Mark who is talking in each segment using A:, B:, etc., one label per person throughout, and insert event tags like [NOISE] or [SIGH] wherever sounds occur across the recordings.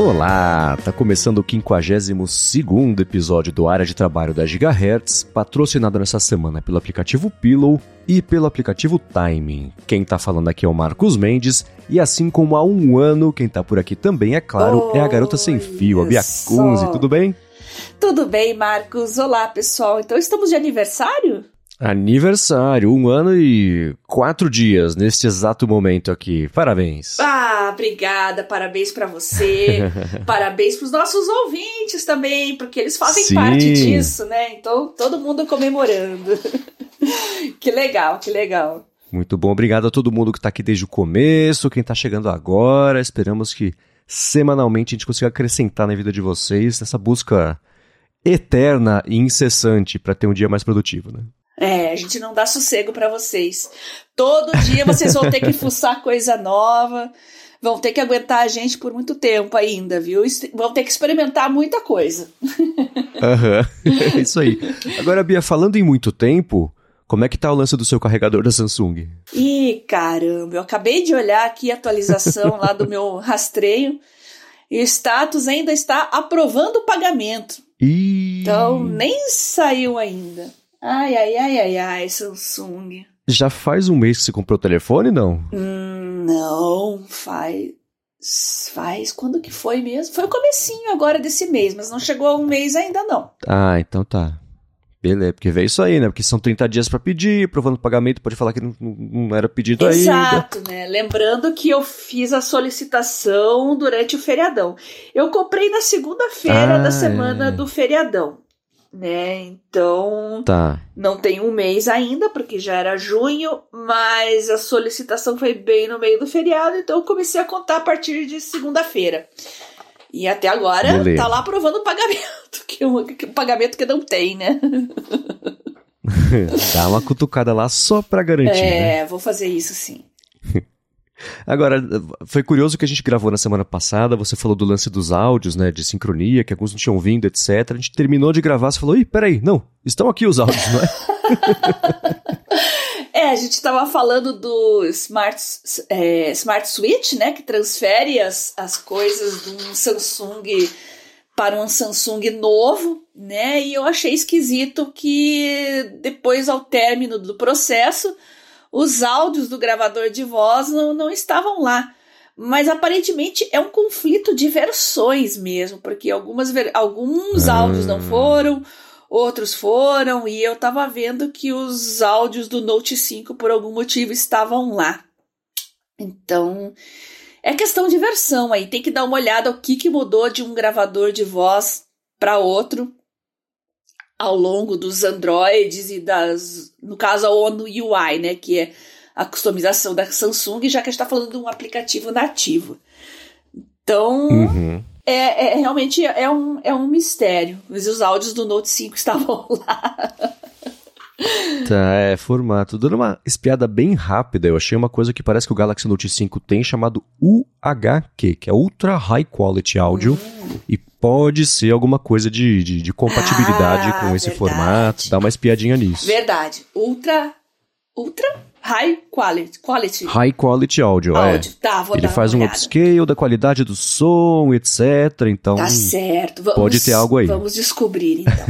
A: Olá, tá começando o 52 episódio do Área de Trabalho da Gigahertz, patrocinado nessa semana pelo aplicativo Pillow e pelo aplicativo Timing. Quem tá falando aqui é o Marcos Mendes, e assim como há um ano, quem tá por aqui também, é claro, é a garota sem fio, a Bia Kunze, tudo bem?
B: Tudo bem, Marcos. Olá, pessoal. Então estamos de aniversário?
A: Aniversário, um ano e quatro dias neste exato momento aqui. Parabéns.
B: Ah, obrigada. Parabéns para você. [LAUGHS] parabéns para os nossos ouvintes também, porque eles fazem Sim. parte disso, né? Então, todo mundo comemorando. [LAUGHS] que legal, que legal.
A: Muito bom. Obrigado a todo mundo que está aqui desde o começo, quem está chegando agora. Esperamos que semanalmente a gente consiga acrescentar na vida de vocês nessa busca eterna e incessante para ter um dia mais produtivo, né?
B: É, a gente não dá sossego para vocês. Todo dia vocês vão ter que [LAUGHS] fuçar coisa nova, vão ter que aguentar a gente por muito tempo ainda, viu? Vão ter que experimentar muita coisa. [LAUGHS]
A: Aham, uhum. isso aí. Agora, Bia, falando em muito tempo, como é que tá o lance do seu carregador da Samsung?
B: Ih, caramba, eu acabei de olhar aqui a atualização lá do meu [LAUGHS] rastreio e o status ainda está aprovando o pagamento.
A: Ih.
B: Então, nem saiu ainda. Ai, ai, ai, ai, ai, Samsung.
A: Já faz um mês que você comprou o telefone, não?
B: Hum, não, faz. Faz. Quando que foi mesmo? Foi o comecinho agora desse mês, mas não chegou a um mês ainda, não.
A: Ah, então tá. Beleza, porque veio isso aí, né? Porque são 30 dias para pedir, provando o pagamento, pode falar que não, não era pedido
B: Exato,
A: ainda.
B: Exato, né? Lembrando que eu fiz a solicitação durante o feriadão. Eu comprei na segunda-feira ah, da semana é. do feriadão né? Então,
A: tá.
B: não tem um mês ainda, porque já era junho, mas a solicitação foi bem no meio do feriado, então eu comecei a contar a partir de segunda-feira. E até agora Beleza. tá lá aprovando o pagamento, [LAUGHS] que, o, que o pagamento que não tem, né? [LAUGHS]
A: Dá uma cutucada lá só pra garantir.
B: É,
A: né?
B: vou fazer isso sim. [LAUGHS]
A: Agora, foi curioso que a gente gravou na semana passada, você falou do lance dos áudios, né, de sincronia, que alguns não tinham vindo, etc. A gente terminou de gravar, você falou, ih, peraí, não, estão aqui os áudios, não é? [LAUGHS]
B: é, a gente estava falando do Smart, é, Smart Switch, né, que transfere as, as coisas de um Samsung para um Samsung novo, né, e eu achei esquisito que depois, ao término do processo, os áudios do gravador de voz não, não estavam lá. Mas aparentemente é um conflito de versões mesmo, porque algumas, alguns ah. áudios não foram, outros foram, e eu tava vendo que os áudios do Note 5 por algum motivo estavam lá. Então, é questão de versão aí, tem que dar uma olhada o que, que mudou de um gravador de voz para outro ao longo dos Androids e das, no caso a ONU UI, né, que é a customização da Samsung, já que a gente está falando de um aplicativo nativo. Então,
A: uhum.
B: é, é, realmente é um, é um mistério. Mas os áudios do Note 5 [LAUGHS] estavam lá.
A: Tá, é, formato. Dando uma espiada bem rápida, eu achei uma coisa que parece que o Galaxy Note 5 tem, chamado UHQ, que é Ultra High Quality Audio, hum. e pode ser alguma coisa de, de, de compatibilidade ah, com esse verdade. formato. Dá uma espiadinha nisso.
B: Verdade. Ultra. Ultra High quality, quality.
A: High quality audio,
B: audio.
A: é.
B: Tá, vou
A: Ele
B: dar
A: faz
B: um
A: upscale da qualidade do som, etc. Então.
B: Tá certo. Vamos,
A: pode ter algo aí.
B: Vamos descobrir, então.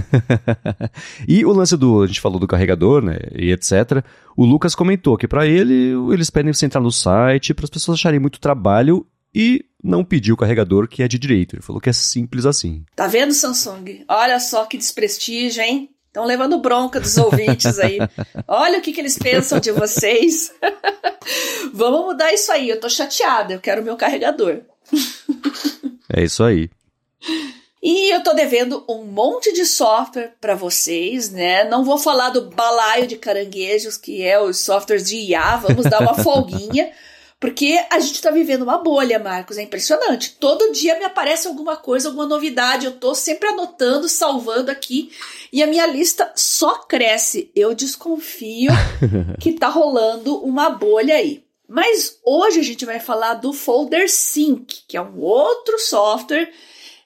B: [LAUGHS]
A: e o lance do. A gente falou do carregador, né? E etc. O Lucas comentou que para ele, eles pedem você entrar no site para as pessoas acharem muito trabalho e não pediu o carregador que é de direito. Ele falou que é simples assim.
B: Tá vendo, Samsung? Olha só que desprestígio, hein? Estão levando bronca dos ouvintes aí. [LAUGHS] Olha o que, que eles pensam de vocês. [LAUGHS] Vamos mudar isso aí. Eu tô chateada. Eu quero meu carregador. [LAUGHS]
A: é isso aí.
B: E eu tô devendo um monte de software para vocês, né? Não vou falar do balaio de caranguejos, que é os softwares de IA, vamos dar uma folguinha. Porque a gente tá vivendo uma bolha, Marcos, é impressionante. Todo dia me aparece alguma coisa, alguma novidade, eu tô sempre anotando, salvando aqui, e a minha lista só cresce. Eu desconfio [LAUGHS] que tá rolando uma bolha aí. Mas hoje a gente vai falar do Folder Sync, que é um outro software.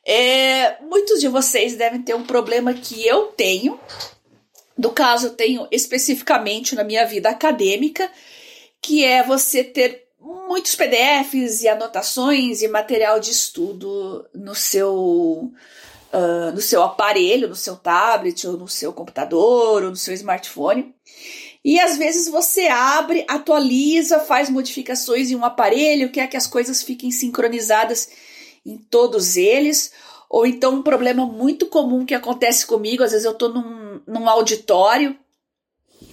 B: É, muitos de vocês devem ter um problema que eu tenho. No caso, eu tenho especificamente na minha vida acadêmica, que é você ter muitos PDFs e anotações e material de estudo no seu uh, no seu aparelho, no seu tablet ou no seu computador ou no seu smartphone. E às vezes você abre, atualiza, faz modificações em um aparelho, quer que as coisas fiquem sincronizadas em todos eles. Ou então um problema muito comum que acontece comigo, às vezes eu estou num, num auditório,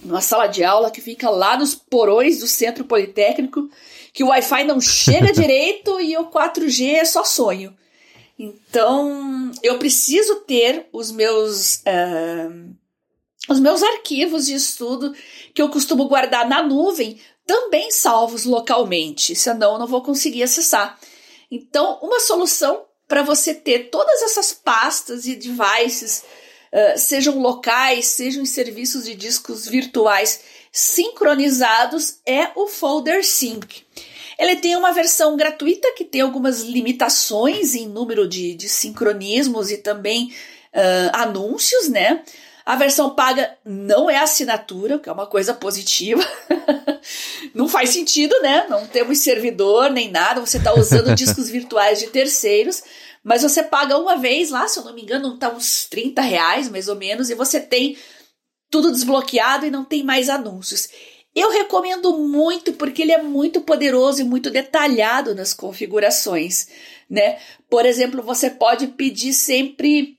B: numa sala de aula que fica lá nos porões do centro politécnico, que o Wi-Fi não chega [LAUGHS] direito e o 4G é só sonho. Então, eu preciso ter os meus uh, os meus arquivos de estudo que eu costumo guardar na nuvem também salvos localmente, senão eu não vou conseguir acessar. Então, uma solução para você ter todas essas pastas e devices, uh, sejam locais, sejam em serviços de discos virtuais sincronizados, é o Folder Sync. Ele tem uma versão gratuita que tem algumas limitações em número de, de sincronismos e também uh, anúncios, né? A versão paga não é assinatura, o que é uma coisa positiva. [LAUGHS] não faz sentido, né? Não temos servidor nem nada, você está usando [LAUGHS] discos virtuais de terceiros, mas você paga uma vez lá, se eu não me engano, tá uns 30 reais mais ou menos, e você tem tudo desbloqueado e não tem mais anúncios. Eu recomendo muito porque ele é muito poderoso e muito detalhado nas configurações, né? Por exemplo, você pode pedir sempre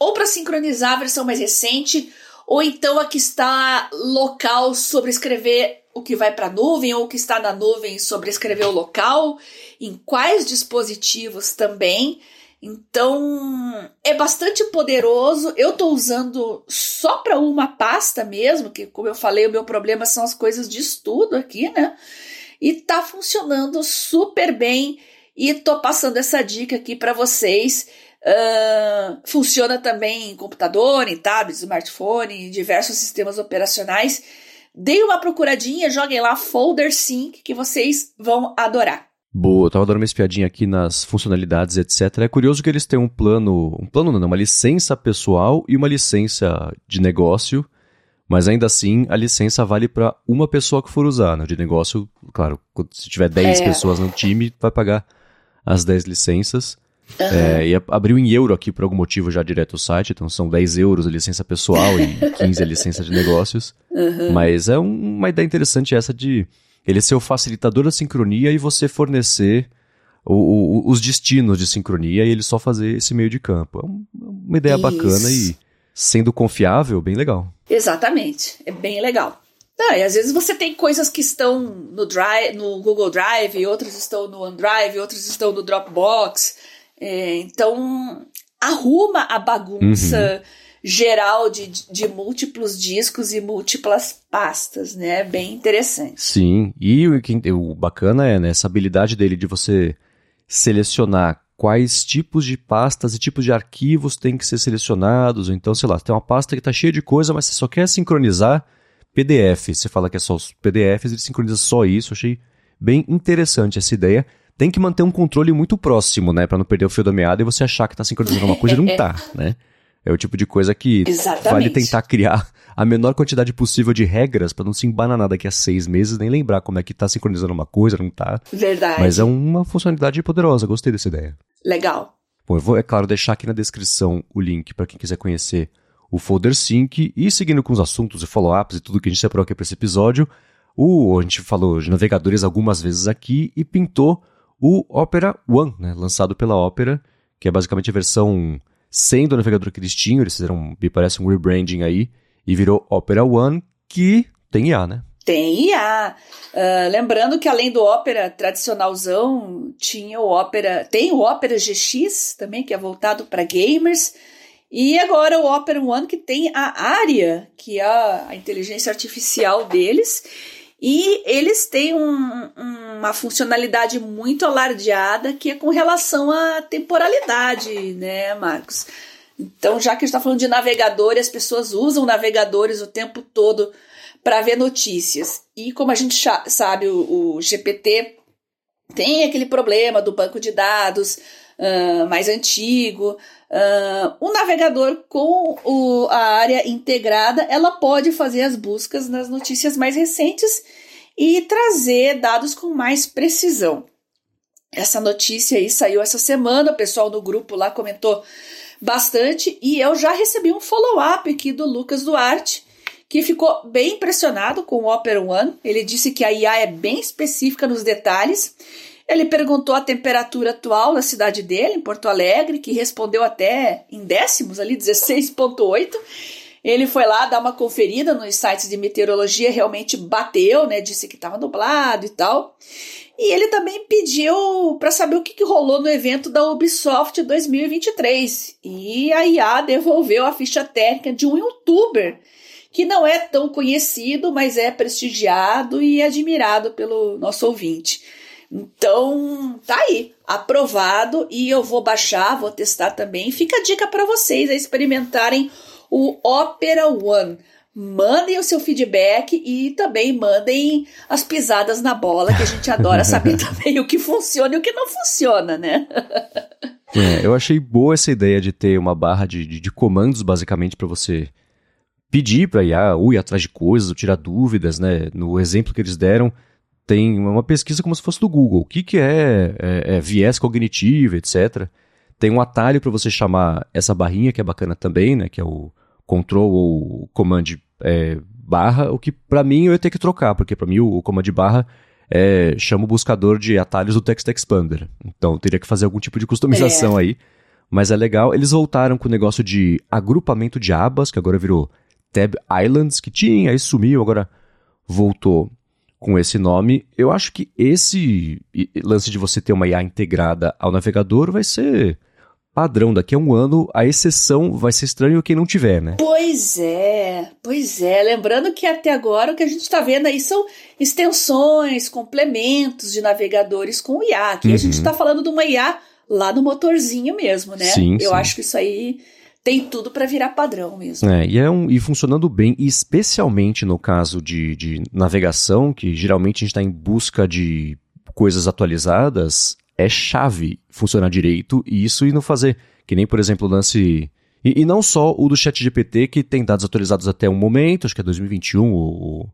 B: ou para sincronizar a versão mais recente, ou então a que está local sobre escrever o que vai para a nuvem, ou o que está na nuvem sobre escrever o local, em quais dispositivos também. Então, é bastante poderoso. Eu estou usando só para uma pasta mesmo, que como eu falei, o meu problema são as coisas de estudo aqui, né? E tá funcionando super bem e tô passando essa dica aqui para vocês. Uh, funciona também em computador, em tablet, smartphone, em diversos sistemas operacionais. Deem uma procuradinha, joguem lá Folder Sync que vocês vão adorar.
A: Boa, eu tava dando uma espiadinha aqui nas funcionalidades, etc. É curioso que eles têm um plano, um plano não, uma licença pessoal e uma licença de negócio, mas ainda assim a licença vale para uma pessoa que for usar, né? De negócio, claro, se tiver 10 é. pessoas no time, vai pagar as 10 licenças. Uhum. É, e abriu em euro aqui por algum motivo já direto o site, então são 10 euros a licença pessoal e [LAUGHS] 15 a licença de negócios. Uhum. Mas é um, uma ideia interessante essa de ele ser o facilitador da sincronia e você fornecer o, o, os destinos de sincronia e ele só fazer esse meio de campo. É uma ideia Isso. bacana e sendo confiável, bem legal.
B: Exatamente, é bem legal. Ah, e às vezes você tem coisas que estão no, Drive, no Google Drive, outras estão no OneDrive, outras estão no Dropbox. É, então, arruma a bagunça. Uhum geral de, de múltiplos discos e múltiplas pastas, né? Bem interessante.
A: Sim, e o, o bacana é né, essa habilidade dele de você selecionar quais tipos de pastas e tipos de arquivos têm que ser selecionados. Então, sei lá, tem uma pasta que está cheia de coisa, mas você só quer sincronizar PDF. Você fala que é só os PDFs, ele sincroniza só isso. Achei bem interessante essa ideia. Tem que manter um controle muito próximo, né? para não perder o fio da meada e você achar que está sincronizando uma coisa e não está, [LAUGHS] né? É o tipo de coisa que Exatamente. vale tentar criar a menor quantidade possível de regras para não se embananar daqui a seis meses, nem lembrar como é que tá sincronizando uma coisa, não tá.
B: Verdade.
A: Mas é uma funcionalidade poderosa, gostei dessa ideia.
B: Legal.
A: Bom, eu vou, é claro, deixar aqui na descrição o link para quem quiser conhecer o Folder Sync e seguindo com os assuntos e follow-ups e tudo que a gente separou aqui para esse episódio, o, a gente falou de navegadores algumas vezes aqui e pintou o Opera One, né, lançado pela Opera, que é basicamente a versão sendo o navegador que eles fizeram, me parece, um rebranding aí, e virou Opera One, que tem IA, né?
B: Tem IA. Uh, lembrando que além do Opera tradicionalzão, tinha o Opera, tem o Opera GX também, que é voltado para gamers. E agora o Opera One, que tem a área, que é a inteligência artificial deles. E eles têm um, uma funcionalidade muito alardeada que é com relação à temporalidade, né, Marcos? Então, já que a gente está falando de navegador, as pessoas usam navegadores o tempo todo para ver notícias. E como a gente sabe, o, o GPT tem aquele problema do banco de dados uh, mais antigo. Uh, o navegador com o, a área integrada, ela pode fazer as buscas nas notícias mais recentes e trazer dados com mais precisão. Essa notícia aí saiu essa semana, o pessoal do grupo lá comentou bastante e eu já recebi um follow-up aqui do Lucas Duarte, que ficou bem impressionado com o Opera One. Ele disse que a IA é bem específica nos detalhes. Ele perguntou a temperatura atual na cidade dele, em Porto Alegre, que respondeu até em décimos ali, 16.8. Ele foi lá dar uma conferida nos sites de meteorologia, realmente bateu, né? Disse que estava nublado e tal. E ele também pediu para saber o que, que, rolou no evento da Ubisoft 2023. E a IA devolveu a ficha técnica de um youtuber que não é tão conhecido, mas é prestigiado e admirado pelo nosso ouvinte. Então, tá aí, aprovado e eu vou baixar, vou testar também. Fica a dica para vocês a experimentarem o Opera One. Mandem o seu feedback e também mandem as pisadas na bola, que a gente adora saber [LAUGHS] também o que funciona e o que não funciona, né? [LAUGHS]
A: é, eu achei boa essa ideia de ter uma barra de, de, de comandos, basicamente, para você pedir para IA ou ir atrás de coisas, ou tirar dúvidas, né? No exemplo que eles deram, tem uma pesquisa como se fosse do Google. O que, que é, é, é viés cognitivo, etc. Tem um atalho para você chamar essa barrinha, que é bacana também, né? Que é o Control ou Command é, barra, o que para mim eu ia ter que trocar, porque para mim o, o Command barra é, chama o buscador de atalhos do Text Expander. Então teria que fazer algum tipo de customização é. aí. Mas é legal. Eles voltaram com o negócio de agrupamento de abas, que agora virou Tab Islands, que tinha, aí sumiu, agora voltou com esse nome. Eu acho que esse lance de você ter uma IA integrada ao navegador vai ser padrão. Daqui a um ano, a exceção vai ser estranho quem não tiver, né?
B: Pois é, pois é. Lembrando que até agora o que a gente está vendo aí são extensões, complementos de navegadores com IA. Aqui uhum. a gente está falando de uma IA lá no motorzinho mesmo, né?
A: Sim,
B: Eu
A: sim.
B: acho que isso aí tem tudo para virar padrão mesmo.
A: É, e, é um, e funcionando bem, especialmente no caso de, de navegação, que geralmente a gente está em busca de coisas atualizadas, é chave funcionar direito e isso e não fazer, que nem, por exemplo, o lance... E, e não só o do chat GPT, que tem dados atualizados até um momento, acho que é 2021, o,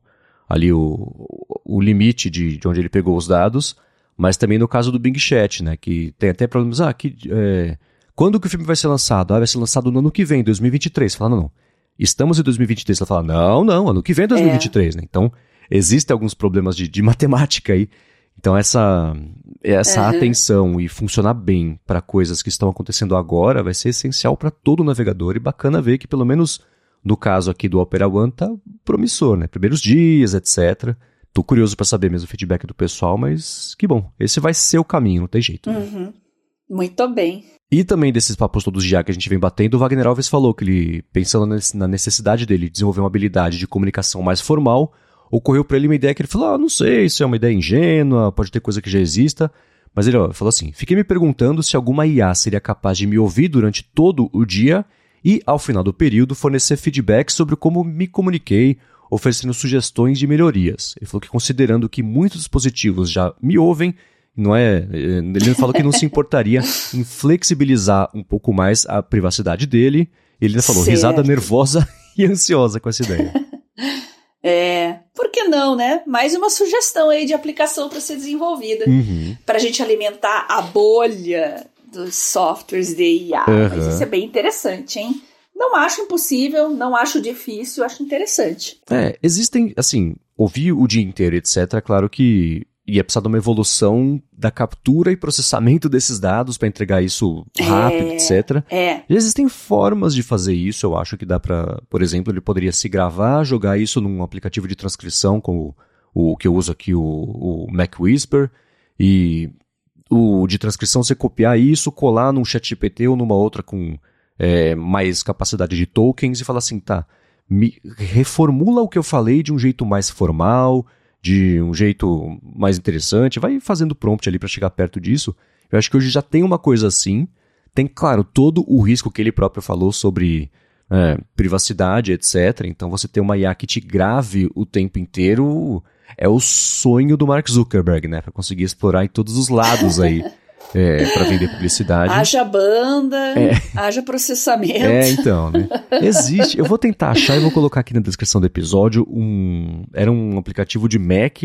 A: ali o, o limite de, de onde ele pegou os dados, mas também no caso do Bing Chat, né, que tem até problemas, ah, que... É, quando que o filme vai ser lançado? Ah, vai ser lançado no ano que vem, 2023. Fala, não, não. Estamos em 2023. Ela fala, não, não, ano que vem é 2023, é. né? Então, existem alguns problemas de, de matemática aí. Então, essa, essa uhum. atenção e funcionar bem para coisas que estão acontecendo agora vai ser essencial para todo o navegador. E bacana ver que, pelo menos no caso aqui do Opera One, tá promissor, né? Primeiros dias, etc. Tô curioso para saber mesmo o feedback do pessoal, mas que bom. Esse vai ser o caminho, não tem jeito.
B: Uhum. Muito bem.
A: E também desses papos todos de IA que a gente vem batendo, o Wagner Alves falou que ele, pensando na necessidade dele desenvolver uma habilidade de comunicação mais formal, ocorreu para ele uma ideia que ele falou: ah, não sei, isso é uma ideia ingênua, pode ter coisa que já exista. Mas ele ó, falou assim: fiquei me perguntando se alguma IA seria capaz de me ouvir durante todo o dia e, ao final do período, fornecer feedback sobre como me comuniquei, oferecendo sugestões de melhorias. Ele falou que, considerando que muitos dispositivos já me ouvem, não é, ele falou que não se importaria [LAUGHS] em flexibilizar um pouco mais a privacidade dele. Ele ainda falou, certo. risada nervosa [LAUGHS] e ansiosa com essa ideia. [LAUGHS]
B: É, por que não, né? Mais uma sugestão aí de aplicação para ser desenvolvida.
A: Uhum.
B: Para a gente alimentar a bolha dos softwares de IA. Uhum. Mas isso é bem interessante, hein? Não acho impossível, não acho difícil, acho interessante.
A: É, existem, assim, ouvir o dia inteiro, etc. Claro que ia precisar de uma evolução da captura e processamento desses dados para entregar isso rápido, é, etc.
B: É.
A: Já existem formas de fazer isso, eu acho que dá para, por exemplo, ele poderia se gravar, jogar isso num aplicativo de transcrição como o, o que eu uso aqui, o, o Mac Whisper, e o de transcrição você copiar isso, colar num chat GPT ou numa outra com é, mais capacidade de tokens e falar assim, tá, me reformula o que eu falei de um jeito mais formal, de um jeito mais interessante, vai fazendo prompt ali para chegar perto disso. Eu acho que hoje já tem uma coisa assim. Tem, claro, todo o risco que ele próprio falou sobre é, privacidade, etc. Então, você ter uma IA que te grave o tempo inteiro é o sonho do Mark Zuckerberg, né? Para conseguir explorar em todos os lados aí [LAUGHS] é, para vender publicidade.
B: Haja banda, é. haja processamento.
A: É, então, né? Existe. Eu vou tentar achar e vou colocar aqui na descrição do episódio um. Era um aplicativo de Mac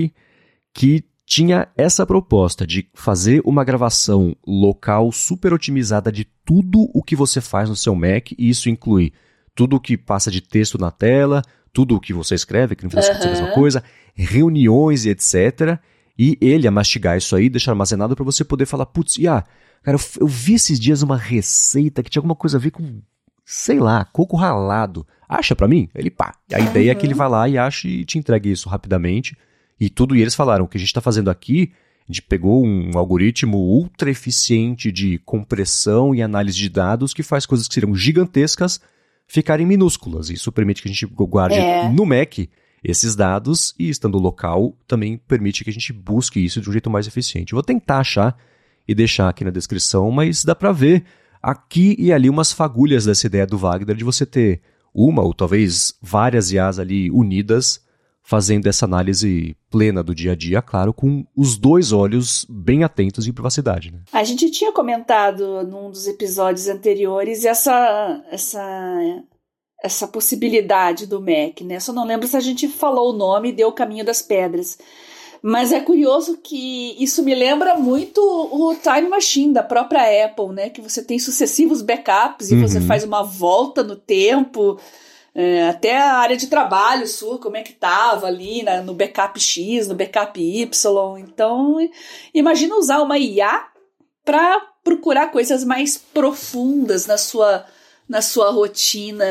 A: que tinha essa proposta de fazer uma gravação local super otimizada de tudo o que você faz no seu Mac, e isso inclui tudo o que passa de texto na tela, tudo o que você escreve, que não faz uhum. a mesma coisa, reuniões e etc. E ele a mastigar isso aí, deixar armazenado para você poder falar, putz, ah, cara, eu, eu, vi esses dias uma receita que tinha alguma coisa a ver com, sei lá, coco ralado. Acha para mim? Ele pá. A uhum. ideia é que ele vai lá e acha e te entregue isso rapidamente. E tudo, e eles falaram, o que a gente está fazendo aqui, a gente pegou um algoritmo ultra eficiente de compressão e análise de dados que faz coisas que seriam gigantescas ficarem minúsculas. Isso permite que a gente guarde é. no Mac esses dados e estando local também permite que a gente busque isso de um jeito mais eficiente. vou tentar achar e deixar aqui na descrição, mas dá para ver aqui e ali umas fagulhas dessa ideia do Wagner de você ter uma ou talvez várias IAs ali unidas fazendo essa análise plena do dia a dia, claro, com os dois olhos bem atentos em privacidade. Né?
B: A gente tinha comentado num dos episódios anteriores essa, essa, essa possibilidade do Mac, né? Só não lembro se a gente falou o nome e deu o caminho das pedras. Mas é curioso que isso me lembra muito o Time Machine da própria Apple, né? Que você tem sucessivos backups e uhum. você faz uma volta no tempo é, até a área de trabalho sua, como é que estava ali na, no backup X, no backup Y. Então, imagina usar uma IA para procurar coisas mais profundas na sua na sua rotina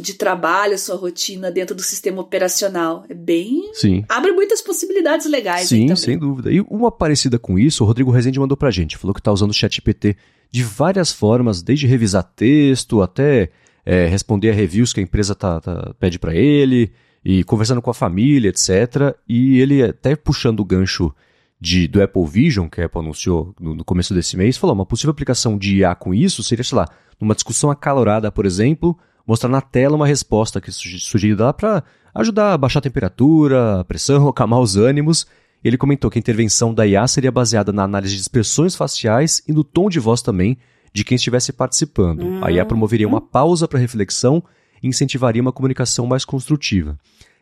B: de trabalho, sua rotina dentro do sistema operacional. É bem.
A: Sim.
B: Abre muitas possibilidades legais.
A: Sim, sem dúvida. E uma parecida com isso, o Rodrigo Rezende mandou pra gente. Falou que está usando o ChatGPT de várias formas, desde revisar texto até é, responder a reviews que a empresa tá, tá pede para ele, e conversando com a família, etc. E ele até puxando o gancho de, do Apple Vision, que a Apple anunciou no, no, começo desse mês, falou: uma possível aplicação de IA com isso seria, sei lá, numa discussão acalorada, por exemplo, mostrar na tela uma resposta que sugerida lá para ajudar a baixar a temperatura, a pressão, [LAUGHS] acalmar os ânimos. Ele comentou que a intervenção da IA seria baseada na análise de expressões faciais e no tom de voz também, de quem estivesse participando. Uhum. A IA promoveria uma pausa para reflexão e incentivaria uma comunicação mais construtiva.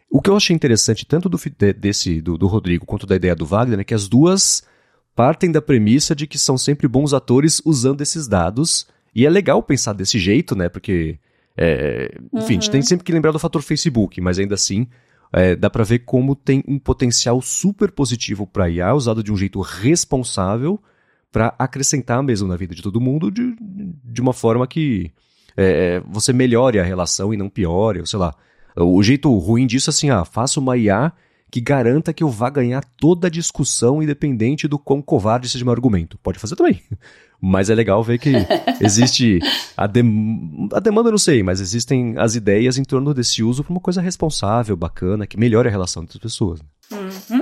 A: O que eu achei interessante, tanto do, desse, do, do Rodrigo quanto da ideia do Wagner, é que as duas partem da premissa de que são sempre bons atores usando esses dados. E é legal pensar desse jeito, né? Porque, é, enfim, uhum. a gente tem uhum. sempre que lembrar do fator Facebook, mas ainda assim é, dá para ver como tem um potencial super positivo para IA usado de um jeito responsável para acrescentar mesmo na vida de todo mundo de, de uma forma que é, é, você melhore a relação e não piore, ou sei lá. O jeito ruim disso é assim, ah, faça uma IA que garanta que eu vá ganhar toda a discussão independente do quão covarde seja meu argumento. Pode fazer também. [LAUGHS] Mas é legal ver que [LAUGHS] existe a, dem a demanda, não sei, mas existem as ideias em torno desse uso para uma coisa responsável, bacana, que melhore a relação entre as pessoas.
B: Uhum.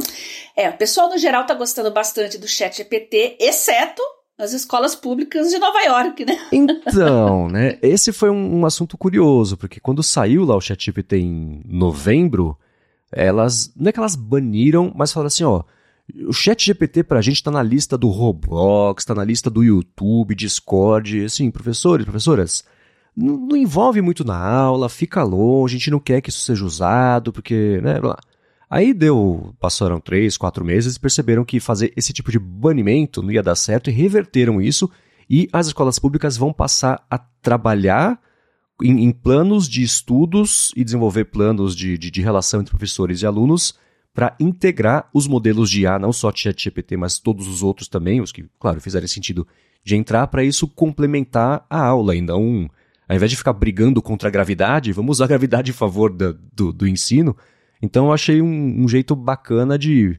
B: É, o pessoal no geral tá gostando bastante do chat GPT, exceto as escolas públicas de Nova York, né? [LAUGHS]
A: Então, né? Esse foi um, um assunto curioso, porque quando saiu lá o chat GPT em novembro, elas, não é que elas baniram, mas falaram assim, ó, o chat GPT pra gente tá na lista do Roblox, tá na lista do YouTube, Discord, assim, professores, professoras, não, não envolve muito na aula, fica longe, a gente não quer que isso seja usado, porque, né, blá. Aí deu, passaram três, quatro meses e perceberam que fazer esse tipo de banimento não ia dar certo e reverteram isso e as escolas públicas vão passar a trabalhar em, em planos de estudos e desenvolver planos de, de, de relação entre professores e alunos para integrar os modelos de IA, não só ChatGPT, mas todos os outros também, os que, claro, fizerem sentido de entrar para isso complementar a aula e não, ao invés de ficar brigando contra a gravidade, vamos usar a gravidade em favor da, do, do ensino então eu achei um, um jeito bacana de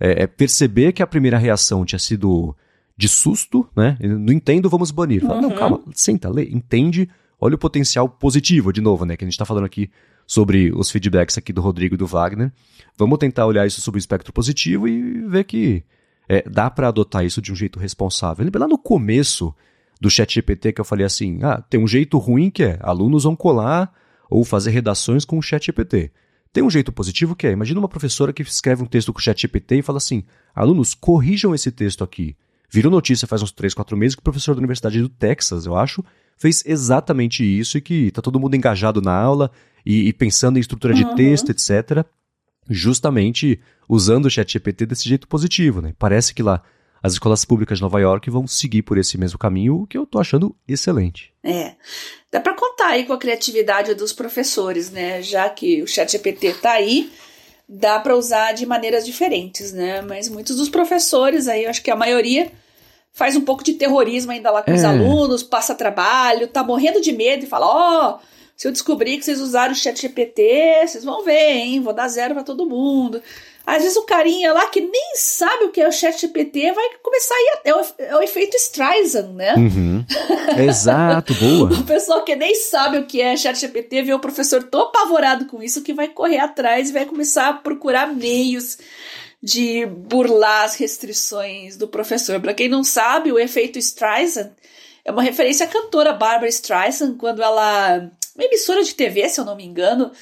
A: é, é, perceber que a primeira reação tinha sido de susto, né? Não entendo, vamos banir. Fala, uhum. não, calma, senta, lê, entende, olha o potencial positivo, de novo, né? Que a gente está falando aqui sobre os feedbacks aqui do Rodrigo e do Wagner. Vamos tentar olhar isso sobre o espectro positivo e ver que é, dá para adotar isso de um jeito responsável. Lembra lá no começo do chat GPT que eu falei assim, ah, tem um jeito ruim que é alunos vão colar ou fazer redações com o chat GPT. Tem um jeito positivo que é, imagina uma professora que escreve um texto com o ChatGPT e fala assim: alunos, corrijam esse texto aqui. Virou notícia faz uns 3, 4 meses que o professor da Universidade do Texas, eu acho, fez exatamente isso e que tá todo mundo engajado na aula e, e pensando em estrutura de uhum. texto, etc. Justamente usando o ChatGPT desse jeito positivo, né? Parece que lá as escolas públicas de Nova York vão seguir por esse mesmo caminho, o que eu tô achando excelente.
B: É. Dá para contar aí com a criatividade dos professores, né? Já que o ChatGPT tá aí, dá para usar de maneiras diferentes, né? Mas muitos dos professores aí, eu acho que a maioria faz um pouco de terrorismo ainda lá com é. os alunos, passa trabalho, tá morrendo de medo e fala: "Ó, oh, se eu descobrir que vocês usaram o ChatGPT, vocês vão ver, hein? Vou dar zero para todo mundo". Às vezes o carinha lá que nem sabe o que é o chat GPT vai começar a ir até o, é o efeito Streisand, né?
A: Uhum. Exato, boa. [LAUGHS]
B: o pessoal que nem sabe o que é chat GPT vê o professor tão apavorado com isso que vai correr atrás e vai começar a procurar meios de burlar as restrições do professor. Para quem não sabe, o efeito Streisand é uma referência à cantora Barbara Streisand quando ela, uma emissora de TV, se eu não me engano,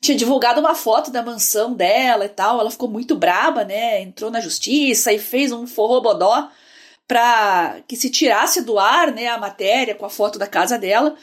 B: tinha divulgado uma foto da mansão dela e tal. Ela ficou muito braba, né? Entrou na justiça e fez um forrobodó para que se tirasse do ar, né, a matéria com a foto da casa dela.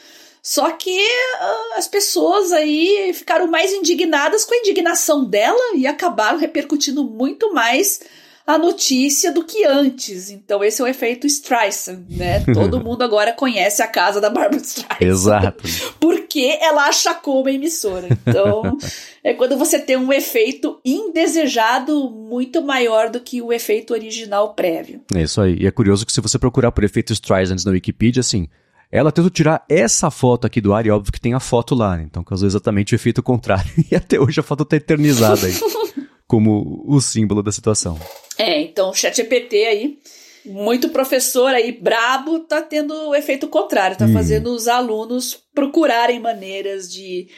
B: Só que uh, as pessoas aí ficaram mais indignadas com a indignação dela e acabaram repercutindo muito mais a notícia do que antes. Então esse é o efeito Streisand, né? [LAUGHS] Todo mundo agora conhece a casa da Barbara Streisand.
A: Exato.
B: Porque ela achacou uma emissora. Então [LAUGHS] é quando você tem um efeito indesejado muito maior do que o efeito original prévio.
A: É isso aí. E é curioso que se você procurar por efeito Streisand na Wikipedia, assim, ela tentou tirar essa foto aqui do ar e é óbvio que tem a foto lá, né? então causou exatamente o efeito contrário. [LAUGHS] E até hoje a foto tá eternizada aí, [LAUGHS] como o símbolo da situação.
B: É, então o ChatGPT aí, muito professor aí brabo, tá tendo o efeito contrário, tá hum. fazendo os alunos procurarem maneiras de.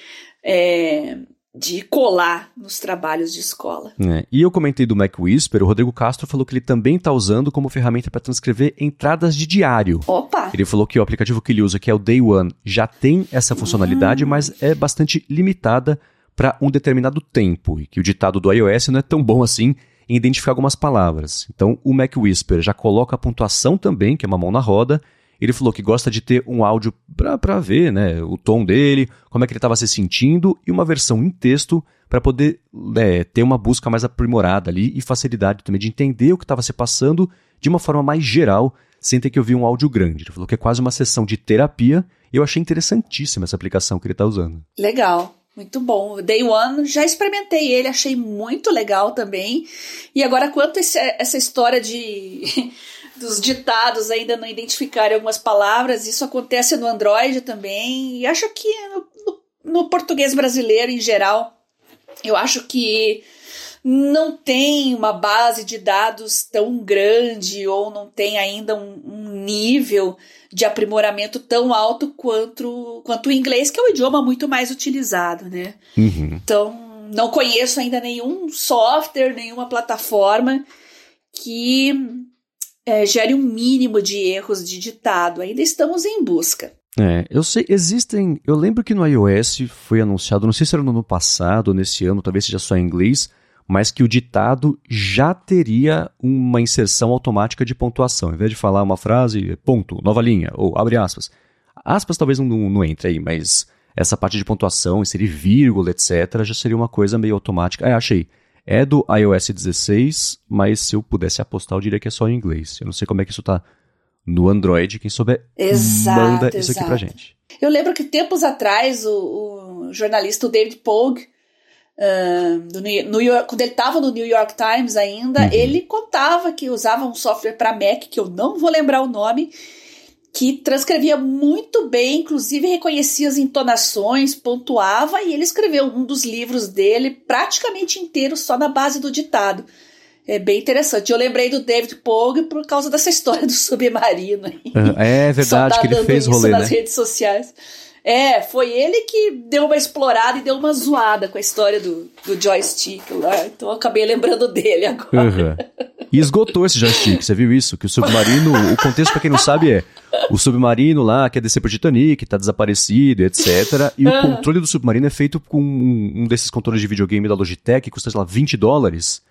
B: É, de colar nos trabalhos de escola.
A: É, e eu comentei do Mac Whisper, o Rodrigo Castro falou que ele também está usando como ferramenta para transcrever entradas de diário.
B: Opa!
A: Ele falou que o aplicativo que ele usa, que é o Day One, já tem essa funcionalidade, hum. mas é bastante limitada para um determinado tempo, e que o ditado do iOS não é tão bom assim em identificar algumas palavras. Então, o Mac Whisper já coloca a pontuação também, que é uma mão na roda. Ele falou que gosta de ter um áudio para ver né, o tom dele, como é que ele estava se sentindo, e uma versão em texto para poder é, ter uma busca mais aprimorada ali e facilidade também de entender o que estava se passando de uma forma mais geral, sem ter que ouvir um áudio grande. Ele falou que é quase uma sessão de terapia, e eu achei interessantíssima essa aplicação que ele está usando.
B: Legal. Muito bom. Day One, já experimentei ele, achei muito legal também. E agora, quanto esse, essa história de [LAUGHS] dos ditados ainda não identificarem algumas palavras, isso acontece no Android também. E acho que no, no, no português brasileiro em geral, eu acho que não tem uma base de dados tão grande ou não tem ainda um, um nível de aprimoramento tão alto quanto, quanto o inglês, que é o idioma muito mais utilizado, né?
A: Uhum.
B: Então, não conheço ainda nenhum software, nenhuma plataforma que é, gere um mínimo de erros de ditado. Ainda estamos em busca.
A: É, eu sei, existem. Eu lembro que no iOS foi anunciado, não sei se era no ano passado ou nesse ano, talvez seja só em inglês, mas que o ditado já teria uma inserção automática de pontuação. Em vez de falar uma frase, ponto, nova linha, ou abre aspas. Aspas talvez não, não entre aí, mas essa parte de pontuação, inserir vírgula, etc., já seria uma coisa meio automática. É, achei. É do iOS 16, mas se eu pudesse apostar, eu diria que é só em inglês. Eu não sei como é que isso tá no Android. Quem souber,
B: exato,
A: manda
B: isso
A: exato. aqui pra gente.
B: Eu lembro que tempos atrás o, o jornalista David Pogue Uh, do New York, quando ele estava no New York Times ainda, uhum. ele contava que usava um software para Mac, que eu não vou lembrar o nome, que transcrevia muito bem, inclusive reconhecia as entonações, pontuava, e ele escreveu um dos livros dele praticamente inteiro só na base do ditado. É bem interessante. Eu lembrei do David Pogue por causa dessa história do submarino.
A: É [LAUGHS] verdade, tá que ele fez rolê,
B: nas
A: né?
B: redes sociais. É, foi ele que deu uma explorada e deu uma zoada com a história do, do joystick lá. Então eu acabei lembrando dele agora. Uhum. [LAUGHS]
A: E esgotou esse joystick, você viu isso? Que o submarino, o contexto para quem não sabe é o submarino lá quer descer pro Titanic, tá desaparecido, etc. E o controle do submarino é feito com um, um desses controles de videogame da Logitech, que custa, sei lá, 20 dólares.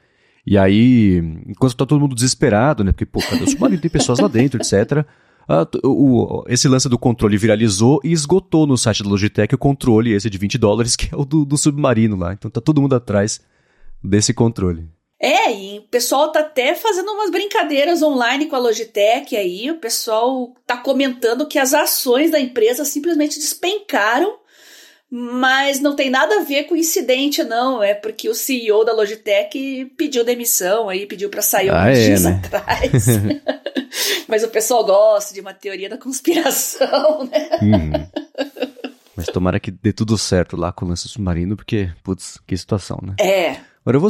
A: E aí, enquanto tá todo mundo desesperado, né? Porque, pô, cadê o submarino? Tem pessoas lá dentro, etc. Ah, o, esse lance do controle viralizou e esgotou no site da Logitech o controle esse de 20 dólares, que é o do, do submarino lá. Então tá todo mundo atrás desse controle.
B: É, e o pessoal tá até fazendo umas brincadeiras online com a Logitech aí. O pessoal tá comentando que as ações da empresa simplesmente despencaram mas não tem nada a ver com incidente, não. É porque o CEO da Logitech pediu demissão aí, pediu para sair ah, alguns é, dias né? atrás. [LAUGHS] mas o pessoal gosta de uma teoria da conspiração, [LAUGHS] né?
A: Uhum. Mas tomara que dê tudo certo lá com o lance submarino, porque, putz, que situação, né?
B: É.
A: Agora eu vou.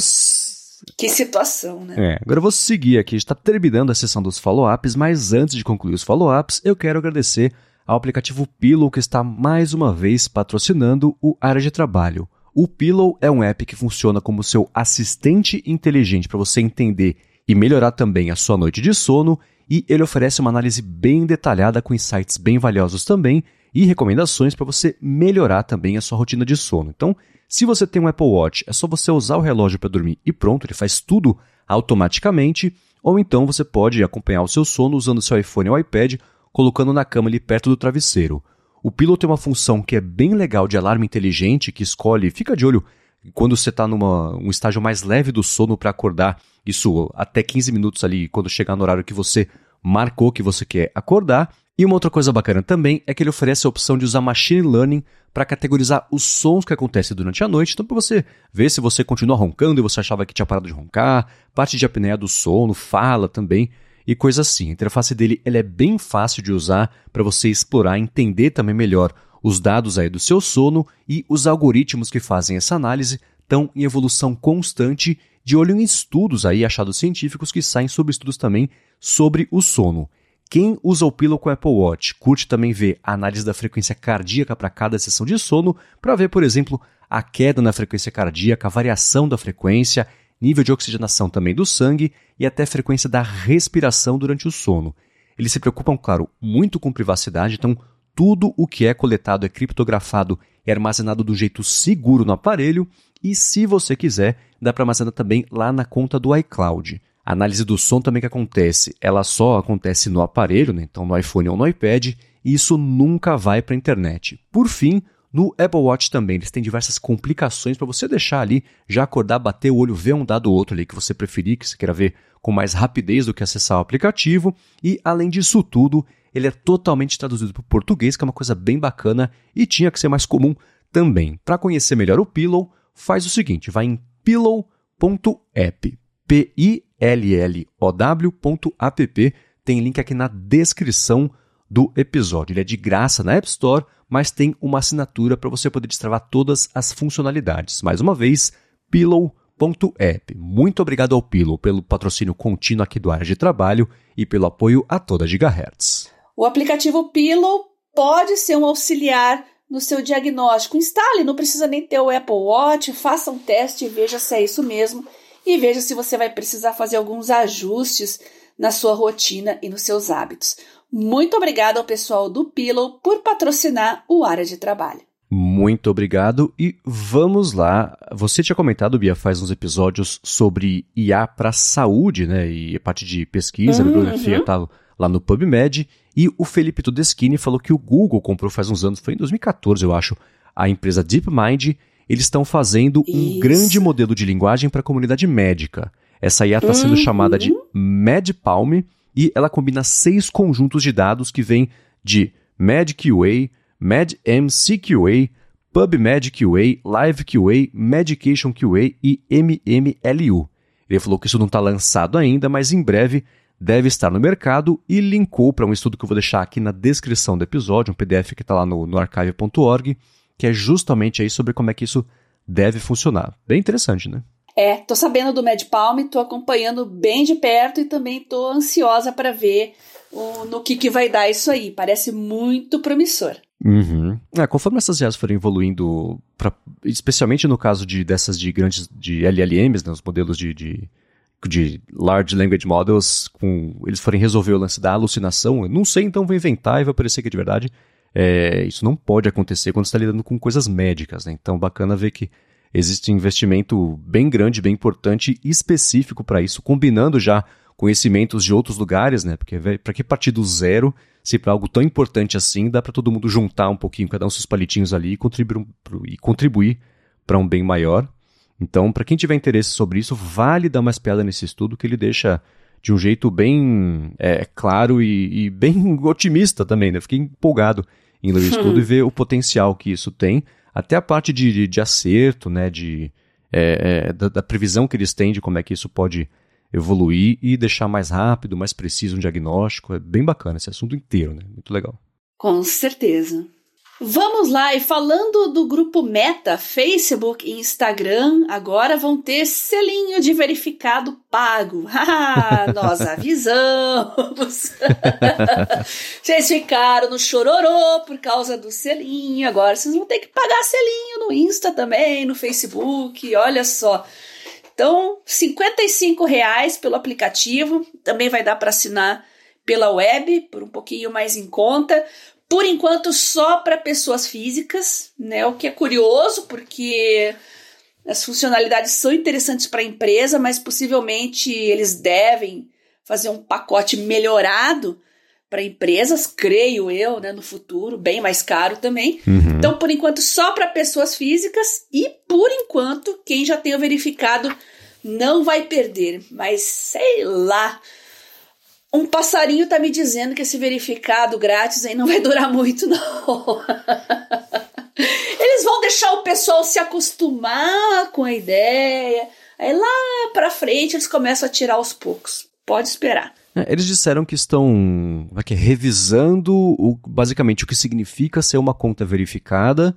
B: Que situação, né?
A: É, agora eu vou seguir aqui. A gente tá terminando a sessão dos follow-ups, mas antes de concluir os follow-ups, eu quero agradecer ao aplicativo Pillow que está mais uma vez patrocinando o Área de Trabalho. O Pillow é um app que funciona como seu assistente inteligente para você entender e melhorar também a sua noite de sono e ele oferece uma análise bem detalhada com insights bem valiosos também e recomendações para você melhorar também a sua rotina de sono. Então, se você tem um Apple Watch, é só você usar o relógio para dormir e pronto, ele faz tudo automaticamente, ou então você pode acompanhar o seu sono usando seu iPhone ou iPad colocando na cama ali perto do travesseiro. O Pillow tem uma função que é bem legal de alarme inteligente que escolhe, fica de olho quando você está num um estágio mais leve do sono para acordar, isso até 15 minutos ali, quando chegar no horário que você marcou que você quer acordar. E uma outra coisa bacana também é que ele oferece a opção de usar machine learning para categorizar os sons que acontecem durante a noite. Então, para você ver se você continua roncando e você achava que tinha parado de roncar, parte de apneia do sono, fala também e coisa assim. A interface dele ela é bem fácil de usar para você explorar entender também melhor os dados aí do seu sono e os algoritmos que fazem essa análise estão em evolução constante, de olho em estudos aí, achados científicos que saem sobre estudos também sobre o sono. Quem usa o Pillow com Apple Watch curte também ver a análise da frequência cardíaca para cada sessão de sono, para ver, por exemplo, a queda na frequência cardíaca, a variação da frequência nível de oxigenação também do sangue e até frequência da respiração durante o sono. Eles se preocupam, claro, muito com privacidade, então tudo o que é coletado é criptografado e armazenado do jeito seguro no aparelho, e se você quiser, dá para armazenar também lá na conta do iCloud. A análise do som também que acontece, ela só acontece no aparelho, né? então no iPhone ou no iPad, e isso nunca vai para a internet. Por fim, no Apple Watch também, eles têm diversas complicações para você deixar ali, já acordar, bater o olho, ver um dado ou outro ali que você preferir, que você queira ver com mais rapidez do que acessar o aplicativo. E além disso tudo, ele é totalmente traduzido para o português, que é uma coisa bem bacana e tinha que ser mais comum também. Para conhecer melhor o Pillow, faz o seguinte, vai em pillow.app, P-I-L-L-O-W.app, tem link aqui na descrição do episódio. Ele é de graça na App Store, mas tem uma assinatura para você poder destravar todas as funcionalidades. Mais uma vez, pillow.app. Muito obrigado ao Pillow pelo patrocínio contínuo aqui do área de trabalho e pelo apoio a toda Gigahertz.
B: O aplicativo Pillow pode ser um auxiliar no seu diagnóstico. Instale, não precisa nem ter o Apple Watch, faça um teste e veja se é isso mesmo e veja se você vai precisar fazer alguns ajustes na sua rotina e nos seus hábitos. Muito obrigado ao pessoal do Pillow por patrocinar o Área de Trabalho.
A: Muito obrigado e vamos lá. Você tinha comentado, Bia, faz uns episódios sobre IA para saúde, né? E a parte de pesquisa, uhum. bibliografia tá lá no PubMed. E o Felipe Todeschini falou que o Google comprou faz uns anos, foi em 2014, eu acho, a empresa DeepMind. Eles estão fazendo Isso. um grande modelo de linguagem para a comunidade médica. Essa IA está sendo uhum. chamada de MedPalm e ela combina seis conjuntos de dados que vêm de MedQA, MedMCQA, PubMedQA, LiveQA, MedicationQA e MMLU. Ele falou que isso não está lançado ainda, mas em breve deve estar no mercado e linkou para um estudo que eu vou deixar aqui na descrição do episódio, um PDF que está lá no, no archive.org, que é justamente aí sobre como é que isso deve funcionar. Bem interessante, né?
B: É, tô sabendo do MedPalm, tô acompanhando bem de perto e também tô ansiosa para ver o, no que, que vai dar isso aí. Parece muito promissor.
A: Uhum. É, conforme essas IAs forem evoluindo, pra, especialmente no caso de dessas de grandes de LLMs, né, os modelos de, de, de Large Language Models, com, eles forem resolver o lance da alucinação, eu não sei, então vou inventar e vai parecer que é de verdade. É, isso não pode acontecer quando você está lidando com coisas médicas, né? Então, bacana ver que existe um investimento bem grande, bem importante, específico para isso, combinando já conhecimentos de outros lugares, né? Porque para que partir do zero, se para algo tão importante assim, dá para todo mundo juntar um pouquinho, cada um seus palitinhos ali e contribuir, e contribuir para um bem maior. Então, para quem tiver interesse sobre isso, vale dar uma espiada nesse estudo que ele deixa de um jeito bem é, claro e, e, bem [LAUGHS] otimista também, né? Fiquei empolgado em [LAUGHS] estudo e ver o potencial que isso tem, até a parte de, de, de acerto, né? De, é, é, da, da, previsão que eles têm de como é que isso pode evoluir e deixar mais rápido, mais preciso um diagnóstico. É bem bacana esse assunto inteiro, né? Muito legal.
B: Com certeza. Vamos lá, e falando do grupo Meta, Facebook e Instagram agora vão ter selinho de verificado pago. [LAUGHS] Ah, nós [LAUGHS] avisamos. [LAUGHS] vocês ficaram no chororô por causa do selinho, agora vocês vão ter que pagar selinho no Insta também, no Facebook, olha só. Então, 55 reais pelo aplicativo, também vai dar para assinar pela web, por um pouquinho mais em conta. Por enquanto, só para pessoas físicas, né? O que é curioso, porque as funcionalidades são interessantes para a empresa, mas possivelmente eles devem fazer um pacote melhorado para empresas, creio eu, né, no futuro, bem mais caro também. Uhum. Então, por enquanto, só para pessoas físicas e, por enquanto, quem já tenha verificado não vai perder. Mas sei lá. Um passarinho tá me dizendo que esse verificado grátis aí não vai durar muito, não. Eles vão deixar o pessoal se acostumar com a ideia. Aí lá pra frente eles começam a tirar aos poucos. Pode esperar.
A: É, eles disseram que estão aqui, revisando o, basicamente o que significa ser uma conta verificada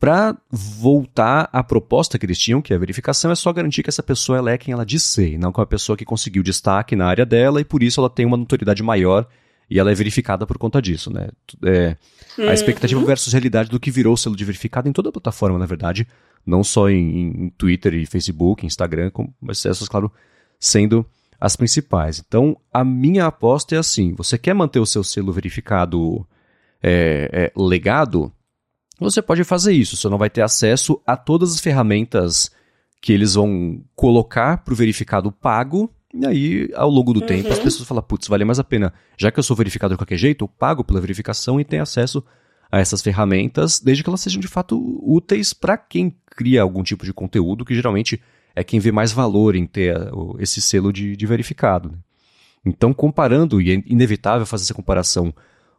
A: para voltar à proposta que eles tinham, que é a verificação é só garantir que essa pessoa ela é quem ela diz ser, e não que é uma pessoa que conseguiu destaque na área dela e por isso ela tem uma notoriedade maior e ela é verificada por conta disso, né? É, uhum. A expectativa versus realidade do que virou o selo de verificado em toda a plataforma, na verdade, não só em, em Twitter e Facebook, Instagram, como, mas essas, claro, sendo as principais. Então, a minha aposta é assim: você quer manter o seu selo verificado é, é, legado? Você pode fazer isso, você não vai ter acesso a todas as ferramentas que eles vão colocar para o verificado pago. E aí, ao longo do uhum. tempo, as uhum. pessoas falam: putz, vale mais a pena. Já que eu sou verificado de qualquer jeito, eu pago pela verificação e tenho acesso a essas ferramentas, desde que elas sejam de fato úteis para quem cria algum tipo de conteúdo, que geralmente é quem vê mais valor em ter esse selo de, de verificado. Né? Então, comparando, e é inevitável fazer essa comparação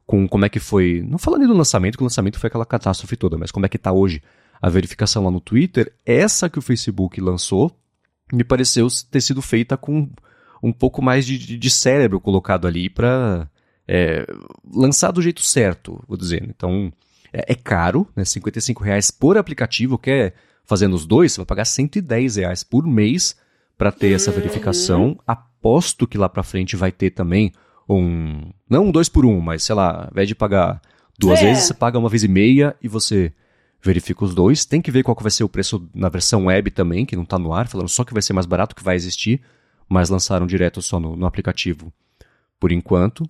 A: com como é que foi, não falando do lançamento, que o lançamento foi aquela catástrofe toda, mas como é que está hoje a verificação lá no Twitter, essa que o Facebook lançou, me pareceu ter sido feita com um pouco mais de, de cérebro colocado ali para é, lançar do jeito certo, vou dizer. Então, é, é caro, né? 55 reais por aplicativo, que é fazendo os dois, você vai pagar 110 reais por mês para ter essa verificação. Uhum. Aposto que lá para frente vai ter também um. Não um dois por um, mas sei lá, ao invés de pagar duas é. vezes, você paga uma vez e meia e você verifica os dois. Tem que ver qual que vai ser o preço na versão web também, que não está no ar, falando só que vai ser mais barato, que vai existir, mas lançaram direto só no, no aplicativo por enquanto.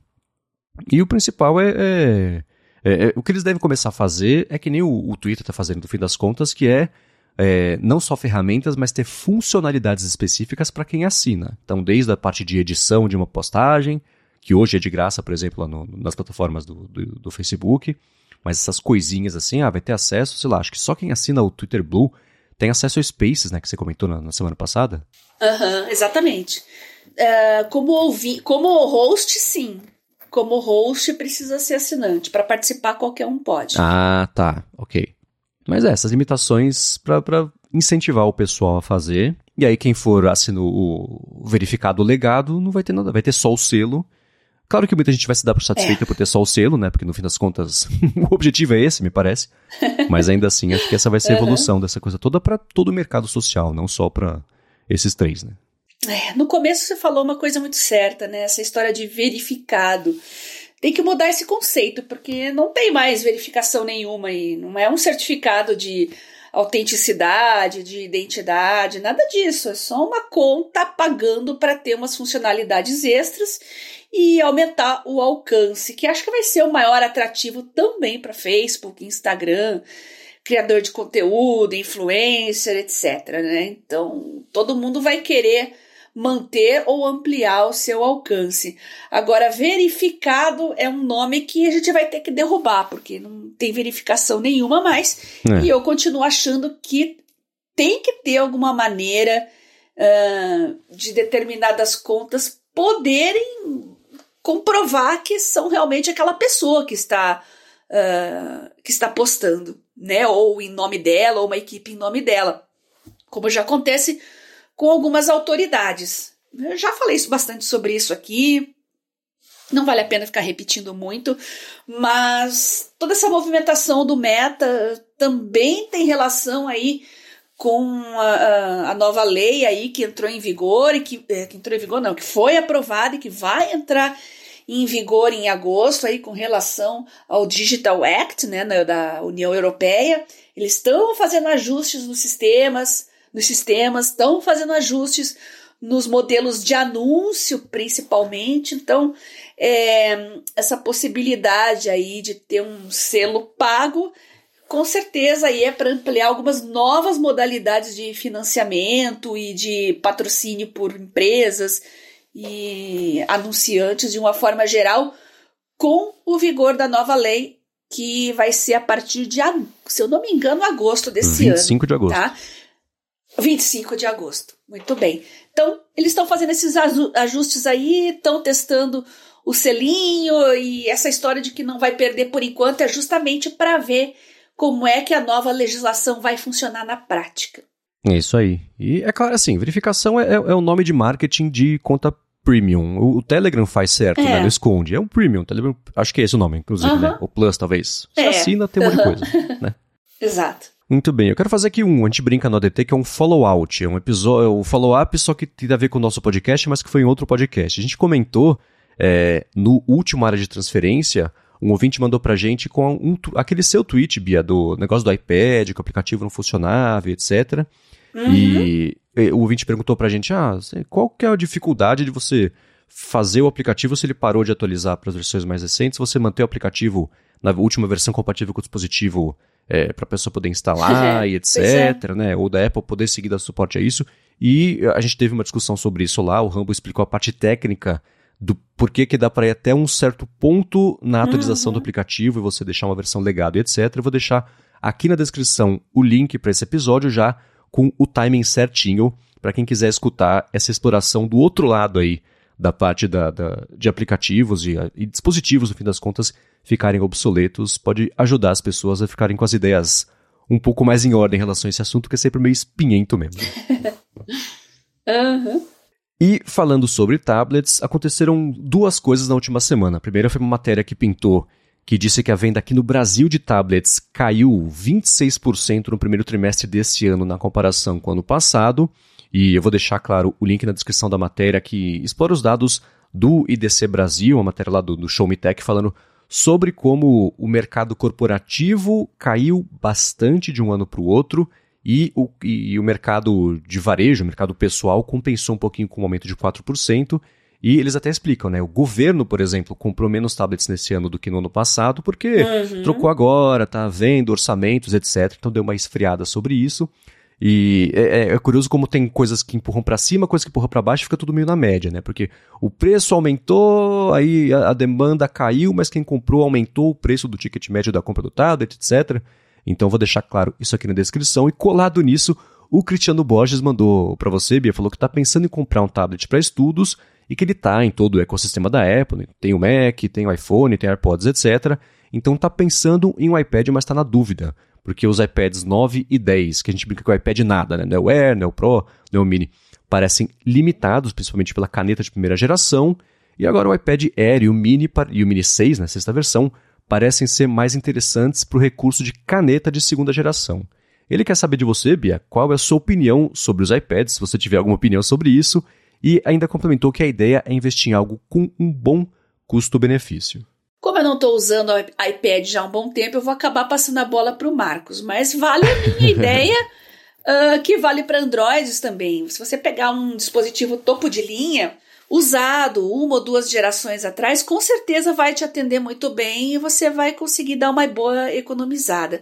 A: E o principal é, é, é, é, O que eles devem começar a fazer é que nem o, o Twitter está fazendo no fim das contas, que é é, não só ferramentas, mas ter funcionalidades específicas para quem assina. Então, desde a parte de edição de uma postagem, que hoje é de graça, por exemplo, no, nas plataformas do, do, do, Facebook, mas essas coisinhas assim, ah, vai ter acesso, sei lá, acho que só quem assina o Twitter Blue tem acesso ao Spaces, né, que você comentou na, na semana passada.
B: Aham, uhum, exatamente. Uh, como, ouvi, como host, sim. Como host, precisa ser assinante. Para participar, qualquer um pode.
A: Ah, tá. Ok. Mas é, essas limitações para incentivar o pessoal a fazer. E aí, quem for assinar o verificado legado não vai ter nada, vai ter só o selo. Claro que muita gente vai se dar por satisfeita é. por ter só o selo, né? Porque no fim das contas, [LAUGHS] o objetivo é esse, me parece. Mas ainda assim, acho que essa vai ser a evolução uhum. dessa coisa toda para todo o mercado social, não só para esses três, né?
B: É, no começo você falou uma coisa muito certa, né? Essa história de verificado tem que mudar esse conceito, porque não tem mais verificação nenhuma aí. Não é um certificado de autenticidade, de identidade, nada disso. É só uma conta pagando para ter umas funcionalidades extras e aumentar o alcance, que acho que vai ser o maior atrativo também para Facebook, Instagram. criador de conteúdo, influencer, etc. Né? Então, todo mundo vai querer manter ou ampliar o seu alcance. Agora, verificado é um nome que a gente vai ter que derrubar, porque não tem verificação nenhuma mais. É. E eu continuo achando que tem que ter alguma maneira uh, de determinadas contas poderem comprovar que são realmente aquela pessoa que está uh, que está postando, né? Ou em nome dela, ou uma equipe em nome dela. Como já acontece com algumas autoridades. Eu já falei isso bastante sobre isso aqui. Não vale a pena ficar repetindo muito, mas toda essa movimentação do Meta também tem relação aí com a, a, nova lei aí que entrou em vigor e que, é, que entrou em vigor não, que foi aprovada e que vai entrar em vigor em agosto aí com relação ao Digital Act, né, da União Europeia. Eles estão fazendo ajustes nos sistemas, nos sistemas, estão fazendo ajustes nos modelos de anúncio, principalmente. Então, é, essa possibilidade aí de ter um selo pago com certeza aí é para ampliar algumas novas modalidades de financiamento e de patrocínio por empresas e anunciantes de uma forma geral, com o vigor da nova lei que vai ser a partir de, se eu não me engano, agosto desse
A: 25 ano. 25 de agosto. Tá?
B: 25 de agosto. Muito bem. Então, eles estão fazendo esses ajustes aí, estão testando o selinho e essa história de que não vai perder por enquanto é justamente para ver como é que a nova legislação vai funcionar na prática.
A: É isso aí. E é claro, assim, verificação é, é, é o nome de marketing de conta premium. O, o Telegram faz certo, né? é. né? Não esconde. É um premium. Telegram, acho que é esse o nome, inclusive, uh -huh. né? O Plus, talvez. Você é. assina, tem um monte de coisa, [LAUGHS] né?
B: Exato.
A: Muito bem, eu quero fazer aqui um, a gente brinca no ADT, que é um follow-out, é um episódio, é um follow-up só que tem a ver com o nosso podcast, mas que foi em outro podcast. A gente comentou é, no último área de transferência um ouvinte mandou pra gente com um, aquele seu tweet, Bia, do negócio do iPad, que o aplicativo não funcionava, etc. Uhum. E, e o ouvinte perguntou pra gente, ah, qual que é a dificuldade de você fazer o aplicativo se ele parou de atualizar para as versões mais recentes, você manter o aplicativo na última versão compatível com o dispositivo é, para a pessoa poder instalar [LAUGHS] e etc, é. né? Ou da Apple poder seguir dar suporte a isso. E a gente teve uma discussão sobre isso lá, o Rambo explicou a parte técnica porquê que dá para ir até um certo ponto na atualização uhum. do aplicativo e você deixar uma versão legado e etc. Eu vou deixar aqui na descrição o link para esse episódio já com o timing certinho para quem quiser escutar essa exploração do outro lado aí da parte da, da de aplicativos e, e, dispositivos, no fim das contas, ficarem obsoletos, pode ajudar as pessoas a ficarem com as ideias um pouco mais em ordem em relação a esse assunto, que é sempre meio espinhento mesmo. [LAUGHS]
B: uhum.
A: E falando sobre tablets, aconteceram duas coisas na última semana. A primeira foi uma matéria que pintou que disse que a venda aqui no Brasil de tablets caiu 26% no primeiro trimestre desse ano na comparação com o ano passado. E eu vou deixar, claro, o link na descrição da matéria que explora os dados do IDC Brasil, uma matéria lá do, do Show Me Tech, falando sobre como o mercado corporativo caiu bastante de um ano para o outro e o, e o mercado de varejo, o mercado pessoal, compensou um pouquinho com um aumento de 4%. E eles até explicam, né? O governo, por exemplo, comprou menos tablets nesse ano do que no ano passado, porque uhum. trocou agora, tá vendo orçamentos, etc. Então deu uma esfriada sobre isso. E é, é, é curioso como tem coisas que empurram para cima, coisas que empurram para baixo, fica tudo meio na média, né? Porque o preço aumentou, aí a, a demanda caiu, mas quem comprou aumentou o preço do ticket médio da compra do tablet, etc. Então vou deixar claro isso aqui na descrição. E colado nisso, o Cristiano Borges mandou para você, Bia, falou que está pensando em comprar um tablet para estudos e que ele está em todo o ecossistema da Apple, tem o Mac, tem o iPhone, tem AirPods, etc. Então está pensando em um iPad, mas está na dúvida, porque os iPads 9 e 10, que a gente brinca com o iPad nada, né? Não é o Air, não é o Pro, não é o Mini, parecem limitados, principalmente pela caneta de primeira geração, e agora o iPad Air e o Mini e o Mini 6, na né, sexta versão, parecem ser mais interessantes para o recurso de caneta de segunda geração. Ele quer saber de você, Bia, qual é a sua opinião sobre os iPads, se você tiver alguma opinião sobre isso, e ainda complementou que a ideia é investir em algo com um bom custo-benefício.
B: Como eu não estou usando o iPad já há um bom tempo, eu vou acabar passando a bola para o Marcos, mas vale a minha [LAUGHS] ideia uh, que vale para Androids também. Se você pegar um dispositivo topo de linha, usado uma ou duas gerações atrás, com certeza vai te atender muito bem e você vai conseguir dar uma boa economizada.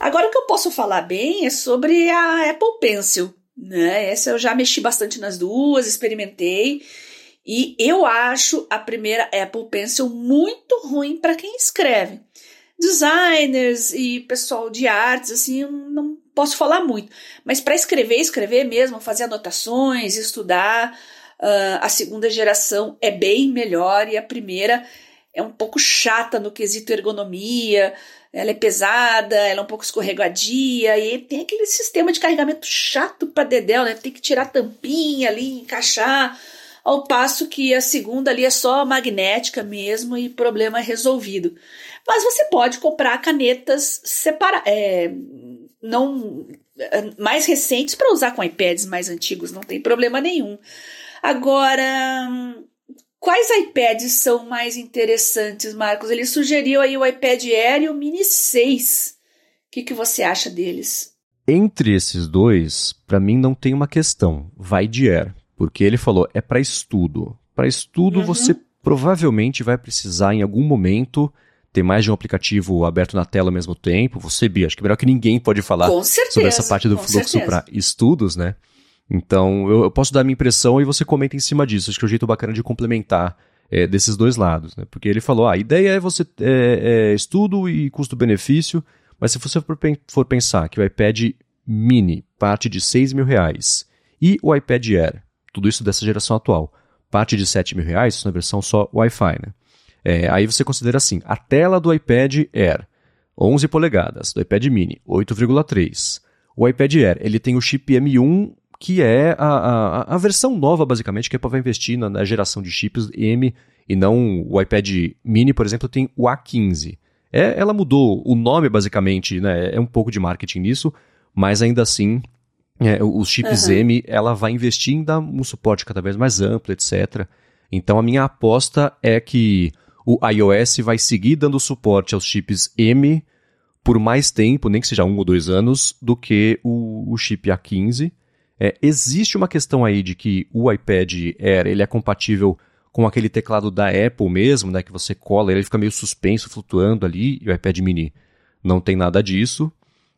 B: Agora, o que eu posso falar bem é sobre a Apple Pencil. Né? Essa eu já mexi bastante nas duas, experimentei. E eu acho a primeira Apple Pencil muito ruim para quem escreve. Designers e pessoal de artes, assim, não posso falar muito. Mas para escrever, escrever mesmo, fazer anotações, estudar, Uh, a segunda geração é bem melhor e a primeira é um pouco chata no quesito ergonomia, ela é pesada, ela é um pouco escorregadia e tem aquele sistema de carregamento chato para dedéu, né? Tem que tirar a tampinha ali, encaixar, ao passo que a segunda ali é só magnética mesmo e problema resolvido. Mas você pode comprar canetas separadas, é, não mais recentes para usar com iPads mais antigos, não tem problema nenhum. Agora, quais iPads são mais interessantes, Marcos? Ele sugeriu aí o iPad Air e o Mini 6. O que, que você acha deles?
A: Entre esses dois, para mim não tem uma questão. Vai de Air, porque ele falou é para estudo. Para estudo uhum. você provavelmente vai precisar em algum momento ter mais de um aplicativo aberto na tela ao mesmo tempo. Você, Bia, acho que é melhor que ninguém pode falar sobre essa parte do fluxo para estudos, né? Então, eu, eu, posso dar minha impressão e você comenta em cima disso. Acho que é um jeito bacana de complementar é, desses dois lados. Né? Porque ele falou: ah, a ideia é você é, é estudo e custo-benefício, mas se você for pensar que o iPad mini parte de 6 mil reais e o iPad Air, tudo isso dessa geração atual, parte de 7 mil reais, isso na versão só Wi-Fi. Né? É, aí você considera assim: a tela do iPad Air, 11 polegadas, do iPad mini, 8,3. O iPad Air ele tem o chip M1 que é a, a, a versão nova, basicamente, que é para investir na, na, geração de chips M e não o iPad mini, por exemplo, tem o A15. É, ela mudou o nome, basicamente, né? É um pouco de marketing nisso, mas ainda assim, é, os chips uhum. M, ela vai investir em dar um suporte cada vez mais amplo, etc. Então a minha aposta é que o iOS vai seguir dando suporte aos chips M por mais tempo, nem que seja um ou dois anos, do que o, o chip A15. É, existe uma questão aí de que o iPad Air ele é compatível com aquele teclado da Apple mesmo, né, que você cola, ele fica meio suspenso, flutuando ali, e o iPad mini não tem nada disso.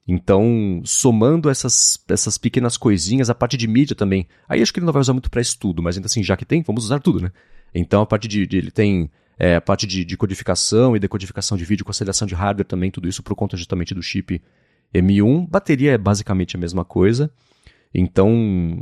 A: Então, somando essas, essas pequenas coisinhas, a parte de mídia também. Aí acho que ele não vai usar muito para estudo, mas ainda assim, já que tem, vamos usar tudo, né? Então, a parte de. de ele tem é, a parte de, de, codificação e decodificação de vídeo com aceleração de hardware também, tudo isso por conta justamente do chip M1. Bateria é basicamente a mesma coisa. Então,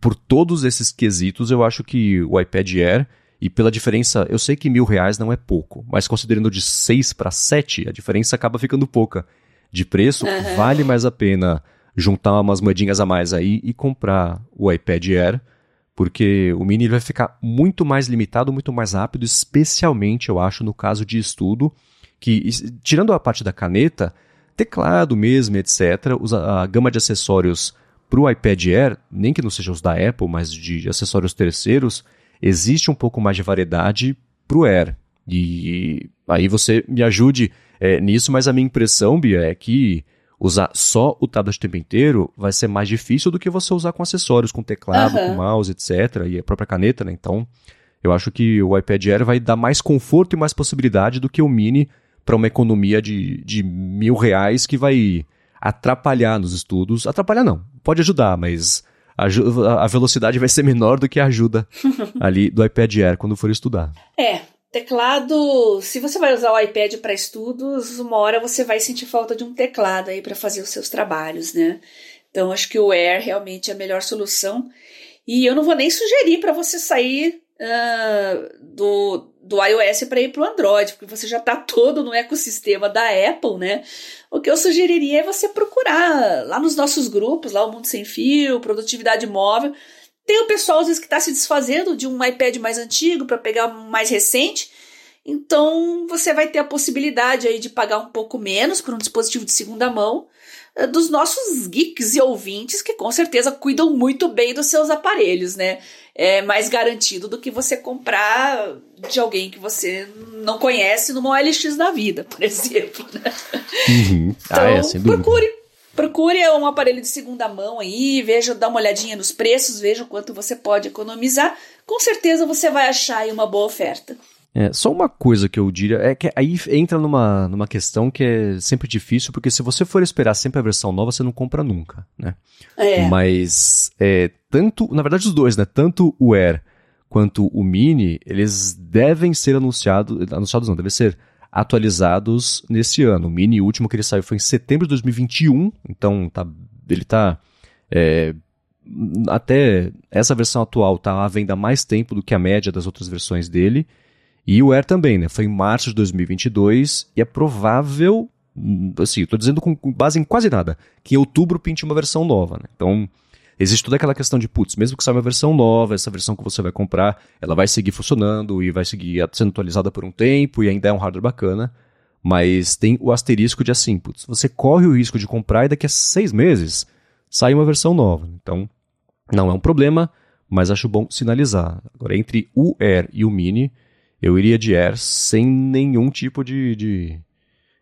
A: por todos esses quesitos, eu acho que o iPad Air, e pela diferença, eu sei que mil reais não é pouco, mas considerando de 6 para 7, a diferença acaba ficando pouca. De preço, uhum. vale mais a pena juntar umas moedinhas a mais aí e comprar o iPad Air, porque o mini vai ficar muito mais limitado, muito mais rápido, especialmente, eu acho, no caso de estudo, que, tirando a parte da caneta, teclado mesmo, etc., a gama de acessórios para o iPad Air, nem que não sejam os da Apple, mas de acessórios terceiros, existe um pouco mais de variedade para o Air. E aí você me ajude é, nisso, mas a minha impressão, Bia, é que usar só o tablet o tempo inteiro vai ser mais difícil do que você usar com acessórios, com teclado, uhum. com mouse, etc. E a própria caneta, né? Então, eu acho que o iPad Air vai dar mais conforto e mais possibilidade do que o Mini para uma economia de, de mil reais que vai atrapalhar nos estudos. Atrapalhar não, pode ajudar, mas a, velocidade vai ser menor do que a ajuda [LAUGHS] ali do iPad Air quando for estudar.
B: É, teclado, se você vai usar o iPad para estudos, uma hora você vai sentir falta de um teclado aí para fazer os seus trabalhos, né? Então acho que o Air realmente é a melhor solução. E eu não vou nem sugerir para você sair uh, do, do iOS para ir para o Android, porque você já está todo no ecossistema da Apple, né? O que eu sugeriria é você procurar lá nos nossos grupos, lá o Mundo Sem Fio, Produtividade Móvel. Tem o pessoal às vezes que está se desfazendo de um iPad mais antigo para pegar um mais recente. Então você vai ter a possibilidade aí de pagar um pouco menos por um dispositivo de segunda mão dos nossos geeks e ouvintes que com certeza cuidam muito bem dos seus aparelhos, né? É mais garantido do que você comprar de alguém que você não conhece numa OLX da vida, por [LAUGHS] exemplo, né?
A: Uhum.
B: Então, ah, é, então, procure Procure um aparelho de segunda mão aí, veja, dá uma olhadinha nos preços, veja o quanto você pode economizar. Com certeza você vai achar aí uma boa oferta.
A: É, só uma coisa que eu diria é que aí entra numa, numa questão que é sempre difícil, porque se você for esperar sempre a versão nova, você não compra nunca, né? É. Mas é, tanto, na verdade os dois, né? Tanto o Air quanto o Mini, eles devem ser anunciados, anunciados não, devem ser atualizados nesse ano. O Mini, o último que ele saiu foi em setembro de 2021, então tá, ele tá é, até essa versão atual tá à venda há mais tempo do que a média das outras versões dele. E o Air também, né? Foi em março de 2022 e é provável, assim, estou dizendo com base em quase nada, que em outubro pinte uma versão nova, né? Então, existe toda aquela questão de, putz, mesmo que saia uma versão nova, essa versão que você vai comprar, ela vai seguir funcionando e vai seguir sendo atualizada por um tempo e ainda é um hardware bacana, mas tem o asterisco de assim, putz, você corre o risco de comprar e daqui a seis meses sai uma versão nova. Então, não é um problema, mas acho bom sinalizar. Agora, entre o Air e o Mini, eu iria de Air sem nenhum tipo de, de,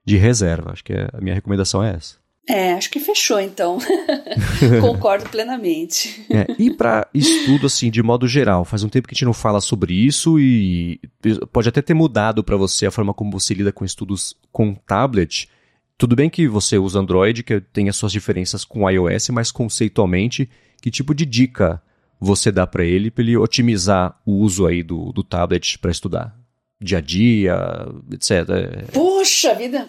A: de reserva. Acho que é, a minha recomendação é essa.
B: É, acho que fechou então. [LAUGHS] Concordo plenamente.
A: É, e para estudo assim, de modo geral, faz um tempo que a gente não fala sobre isso e pode até ter mudado para você a forma como você lida com estudos com tablet. Tudo bem que você usa Android, que tem as suas diferenças com iOS, mas conceitualmente, que tipo de dica você dá para ele para ele otimizar o uso aí do, do tablet para estudar? Dia a dia, etc.
B: Poxa vida!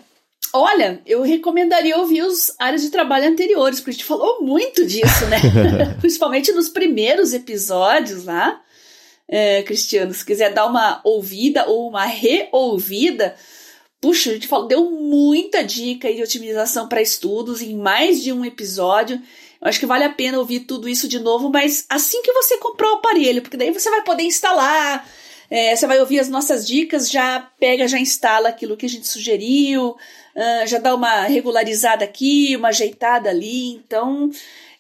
B: Olha, eu recomendaria ouvir os áreas de trabalho anteriores, porque a gente falou muito disso, né? [LAUGHS] Principalmente nos primeiros episódios lá. É, Cristiano, se quiser dar uma ouvida ou uma reouvida, puxa, a gente falou, deu muita dica de otimização para estudos em mais de um episódio. Eu acho que vale a pena ouvir tudo isso de novo, mas assim que você comprou o aparelho, porque daí você vai poder instalar, é, você vai ouvir as nossas dicas, já pega, já instala aquilo que a gente sugeriu, uh, já dá uma regularizada aqui, uma ajeitada ali. Então,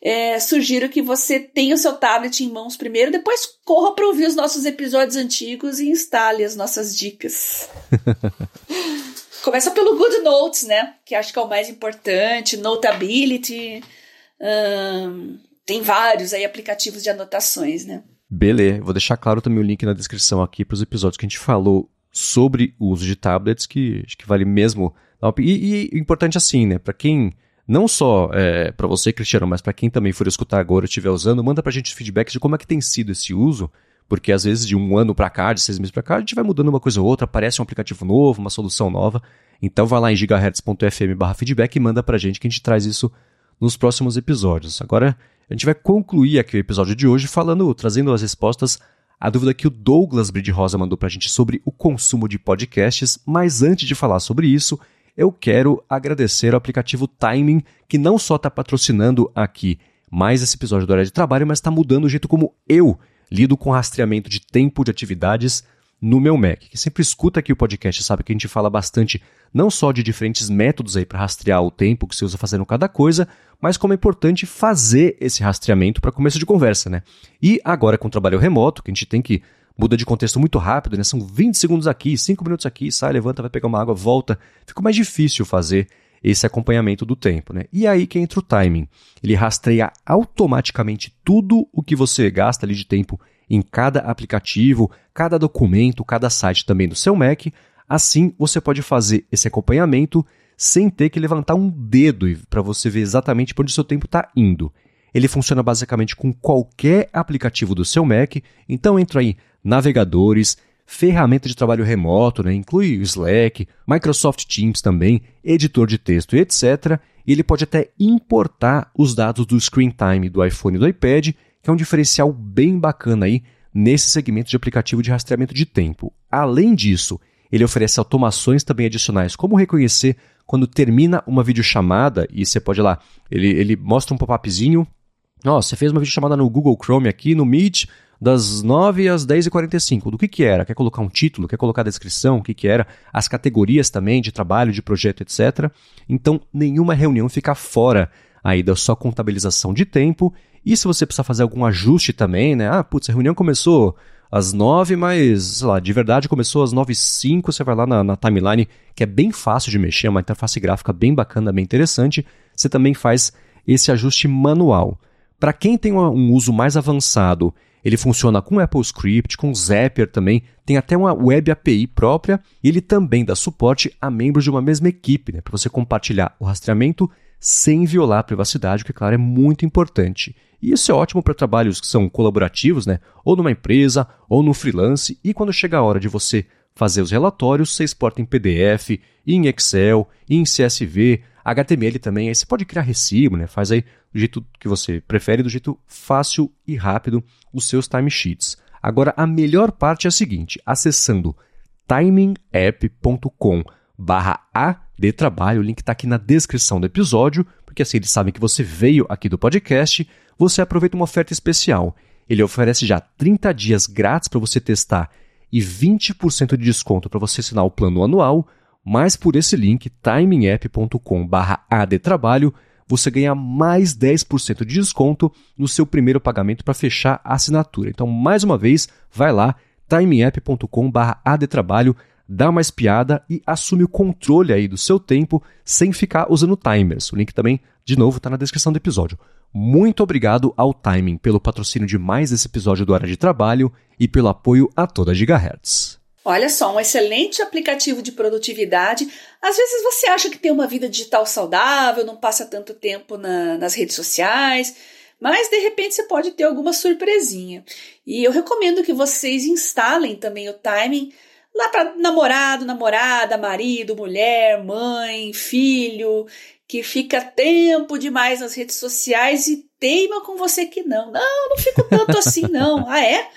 B: é, sugiro que você tenha o seu tablet em mãos primeiro, depois corra para ouvir os nossos episódios antigos e instale as nossas dicas. [LAUGHS] Começa pelo Good Notes, né? Que acho que é o mais importante, Notability tem vários aí aplicativos de anotações, né?
A: Beleza, vou deixar claro também o link na descrição aqui para os episódios que a gente falou sobre o uso de tablets, que acho que vale mesmo. E, e importante assim, né? Para quem não só é, para você, Cristiano, mas para quem também for escutar agora e estiver usando, manda para a gente feedback de como é que tem sido esse uso, porque às vezes de um ano para cá, de seis meses para cá, a gente vai mudando uma coisa ou outra, aparece um aplicativo novo, uma solução nova. Então vai lá em gigahertz.fm/feedback e manda para a gente que a gente traz isso nos próximos episódios. Agora, a gente vai concluir aqui o episódio de hoje falando, trazendo as respostas à dúvida que o Douglas Bride Rosa mandou para a gente sobre o consumo de podcasts, mas antes de falar sobre isso, eu quero agradecer ao aplicativo Timing, que não só está patrocinando aqui mais esse episódio do Hora de Trabalho, mas está mudando o jeito como eu lido com rastreamento de tempo de atividades no meu Mac. Que sempre escuta aqui o podcast sabe que a gente fala bastante não só de diferentes métodos aí para rastrear o tempo que você usa fazendo cada coisa, mas como é importante fazer esse rastreamento para começo de conversa, né? E agora com o trabalho remoto, que a gente tem que muda de contexto muito rápido, né? São 20 segundos aqui, 5 minutos aqui, sai, levanta, vai pegar uma água, volta. Fica mais difícil fazer esse acompanhamento do tempo, né? E aí que entra o timing. Ele rastreia automaticamente tudo o que você gasta ali de tempo em cada aplicativo, cada documento, cada site também do seu Mac. Assim, você pode fazer esse acompanhamento sem ter que levantar um dedo para você ver exatamente para onde o seu tempo está indo. Ele funciona basicamente com qualquer aplicativo do seu Mac, então entra aí navegadores, ferramenta de trabalho remoto, né? inclui o Slack, Microsoft Teams também, editor de texto e etc. E ele pode até importar os dados do screen time do iPhone e do iPad que é um diferencial bem bacana aí nesse segmento de aplicativo de rastreamento de tempo. Além disso, ele oferece automações também adicionais, como reconhecer quando termina uma videochamada e você pode ir lá, ele, ele mostra um pop-upzinho. Ó, você fez uma videochamada no Google Chrome aqui, no Meet, das 9 às 10h45. Do que que era? Quer colocar um título? Quer colocar a descrição? O que que era? As categorias também de trabalho, de projeto, etc. Então, nenhuma reunião fica fora aí da sua contabilização de tempo e se você precisar fazer algum ajuste também, né? Ah, putz, a reunião começou às nove, mas, sei lá, de verdade começou às nove e cinco, você vai lá na, na timeline, que é bem fácil de mexer, é uma interface gráfica bem bacana, bem interessante. você também faz esse ajuste manual. Para quem tem um uso mais avançado, ele funciona com Apple Script, com Zapier também, tem até uma web API própria e ele também dá suporte a membros de uma mesma equipe, né, para você compartilhar o rastreamento sem violar a privacidade, que, claro, é muito importante. E isso é ótimo para trabalhos que são colaborativos, né? ou numa empresa, ou no freelance, e quando chega a hora de você fazer os relatórios, você exporta em PDF, em Excel, em CSV, HTML também, aí você pode criar recibo, né? faz aí do jeito que você prefere, do jeito fácil e rápido os seus timesheets. Agora, a melhor parte é a seguinte, acessando timingapp.com barra De trabalho, o link está aqui na descrição do episódio, porque assim eles sabem que você veio aqui do podcast, você aproveita uma oferta especial. Ele oferece já 30 dias grátis para você testar e 20% de desconto para você assinar o plano anual, mas por esse link, timingapp.com barra trabalho, você ganha mais 10% de desconto no seu primeiro pagamento para fechar a assinatura. Então, mais uma vez, vai lá, timingapp.com barra trabalho, dá uma espiada e assume o controle aí do seu tempo sem ficar usando timers. O link também, de novo, está na descrição do episódio. Muito obrigado ao Timing pelo patrocínio de mais esse episódio do Área de Trabalho e pelo apoio a toda Gigahertz.
B: Olha só, um excelente aplicativo de produtividade. Às vezes você acha que tem uma vida digital saudável, não passa tanto tempo na, nas redes sociais, mas de repente você pode ter alguma surpresinha. E eu recomendo que vocês instalem também o Timing lá para namorado, namorada, marido, mulher, mãe, filho, que fica tempo demais nas redes sociais e teima com você que não. Não, não fico tanto assim, não. [LAUGHS] Ah, é?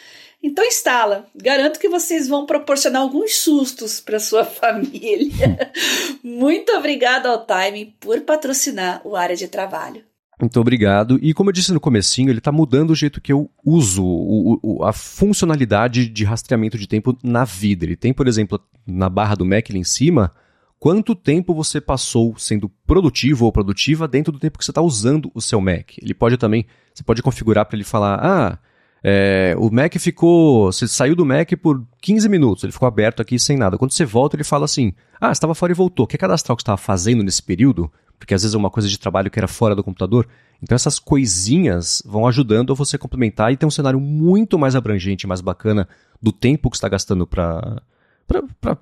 B: Então instala. Garanto que vocês vão proporcionar alguns sustos para sua [LAUGHS] família. Muito obrigada ao Time por patrocinar o área de trabalho.
A: Muito obrigado. E como eu disse no comecinho, ele está mudando o jeito que eu uso o, o, a funcionalidade de rastreamento de tempo na vida. Ele tem, por exemplo, na barra do Mac ali em cima, quanto tempo você passou sendo produtivo ou produtiva dentro do tempo que você está usando o seu Mac. Ele pode também, você pode configurar para ele falar, ah, é, o Mac ficou, você saiu do Mac por 15 minutos, ele ficou aberto aqui sem nada. Quando você volta, ele fala assim, ah, estava fora e voltou. Quer cadastrar o que estava fazendo nesse período? Porque às vezes é uma coisa de trabalho que era fora do computador. Então essas coisinhas vão ajudando a você complementar e ter um cenário muito mais abrangente, mais bacana do tempo que está gastando para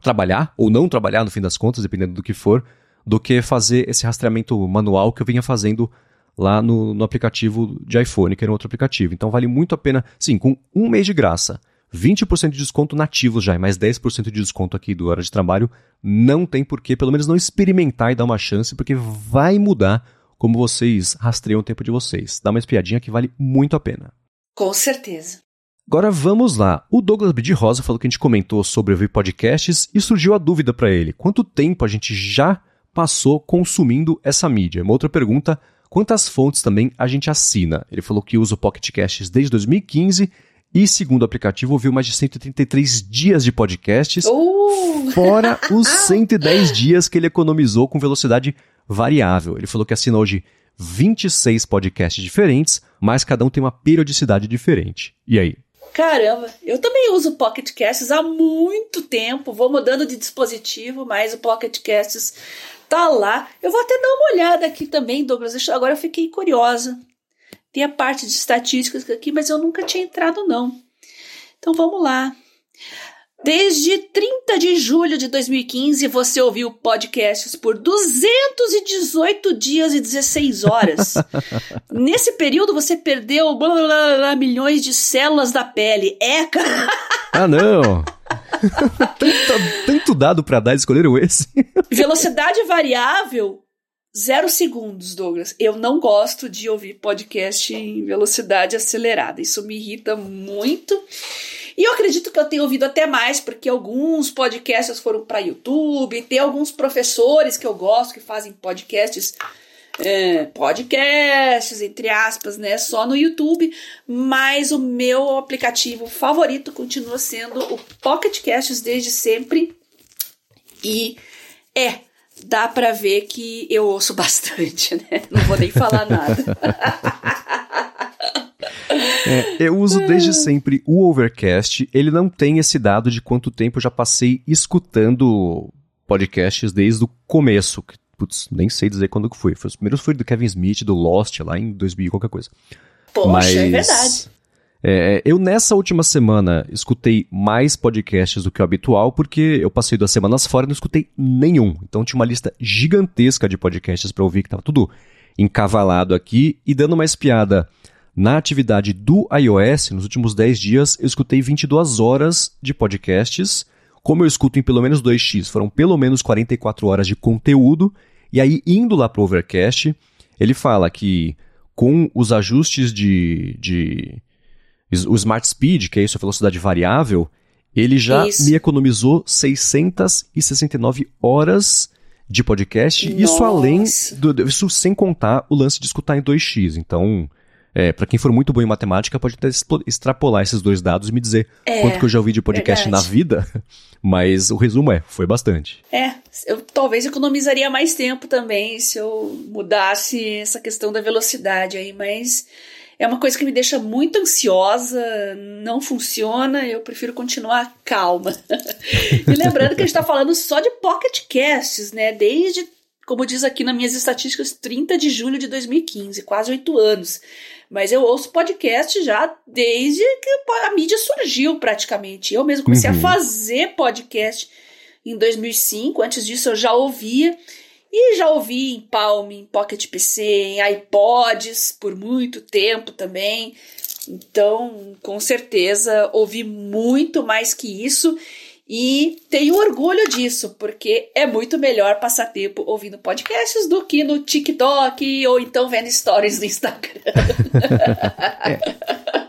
A: trabalhar ou não trabalhar no fim das contas, dependendo do que for, do que fazer esse rastreamento manual que eu vinha fazendo lá no, no aplicativo de iPhone, que era um outro aplicativo. Então vale muito a pena, sim, com um mês de graça 20% de desconto nativos já e mais 10% de desconto aqui do Hora de Trabalho. Não tem porquê, pelo menos não experimentar e dar uma chance, porque vai mudar como vocês rastreiam o tempo de vocês. Dá uma espiadinha que vale muito a pena.
B: Com certeza.
A: Agora vamos lá. O Douglas B. de Rosa falou que a gente comentou sobre ouvir podcasts e surgiu a dúvida para ele: quanto tempo a gente já passou consumindo essa mídia? Uma outra pergunta: quantas fontes também a gente assina? Ele falou que usa o Pocket Casts desde 2015 e, segundo o aplicativo, ouviu mais de 133 dias de podcasts, uh! fora [LAUGHS] os 110 dias que ele economizou com velocidade variável. Ele falou que assina hoje 26 podcasts diferentes, mas cada um tem uma periodicidade diferente. E aí?
B: Caramba, eu também uso Pocket Casts há muito tempo, vou mudando de dispositivo, mas o Pocket Casts tá lá. Eu vou até dar uma olhada aqui também, Douglas. Agora eu fiquei curiosa. Tem a parte de estatísticas aqui, mas eu nunca tinha entrado, não. Então vamos lá. Desde 30 de julho de 2015, você ouviu podcasts por 218 dias e 16 horas. [LAUGHS] Nesse período, você perdeu blá, blá, blá, milhões de células da pele. É, cara.
A: Ah, não! [LAUGHS] tanto, tanto dado para dar, escolheram esse.
B: Velocidade variável Zero segundos, Douglas. Eu não gosto de ouvir podcast em velocidade acelerada. Isso me irrita muito. E eu acredito que eu tenho ouvido até mais, porque alguns podcasts foram para YouTube, tem alguns professores que eu gosto que fazem podcasts, é, podcasts, entre aspas, né, só no YouTube, mas o meu aplicativo favorito continua sendo o Pocket Casts desde sempre. E é dá para ver que eu ouço [LAUGHS] bastante, né? Não vou nem falar nada.
A: É, eu uso desde sempre o Overcast. Ele não tem esse dado de quanto tempo eu já passei escutando podcasts desde o começo. putz, nem sei dizer quando que foi. foi os primeiros foi do Kevin Smith, do Lost, lá em 2000 qualquer coisa.
B: Poxa, é Mas, é verdade.
A: É, eu, nessa última semana, escutei mais podcasts do que o habitual, porque eu passei duas semanas fora e não escutei nenhum. Então tinha uma lista gigantesca de podcasts para ouvir, que tava tudo encavalado aqui. E dando uma espiada na atividade do iOS, nos últimos 10 dias, eu escutei 22 horas de podcasts. Como eu escuto em pelo menos 2x, foram pelo menos 44 horas de conteúdo. E aí, indo lá pro Overcast, ele fala que com os ajustes de, de o Smart Speed, que é isso, a velocidade variável, ele já isso. me economizou 669 horas de podcast. Nossa. Isso além do, isso sem contar o lance de escutar em 2x. Então, é, para quem for muito bom em matemática, pode até extrapolar esses dois dados e me dizer é, quanto que eu já ouvi de podcast verdade. na vida. [LAUGHS] Mas o resumo é, foi bastante.
B: É, eu talvez economizaria mais tempo também se eu mudasse essa questão da velocidade aí, mas é uma coisa que me deixa muito ansiosa, não funciona, eu prefiro continuar calma. [LAUGHS] e lembrando que a gente está falando só de pocket casts, né? Desde, como diz aqui nas minhas estatísticas, 30 de julho de 2015, quase oito anos. Mas eu ouço podcast já desde que a mídia surgiu praticamente. Eu mesmo comecei uhum. a fazer podcast em 2005, antes disso eu já ouvia. E já ouvi em Palm, em Pocket PC, em iPods por muito tempo também. Então, com certeza, ouvi muito mais que isso e tenho orgulho disso, porque é muito melhor passar tempo ouvindo podcasts do que no TikTok ou então vendo stories no Instagram. [LAUGHS] [LAUGHS]
A: é.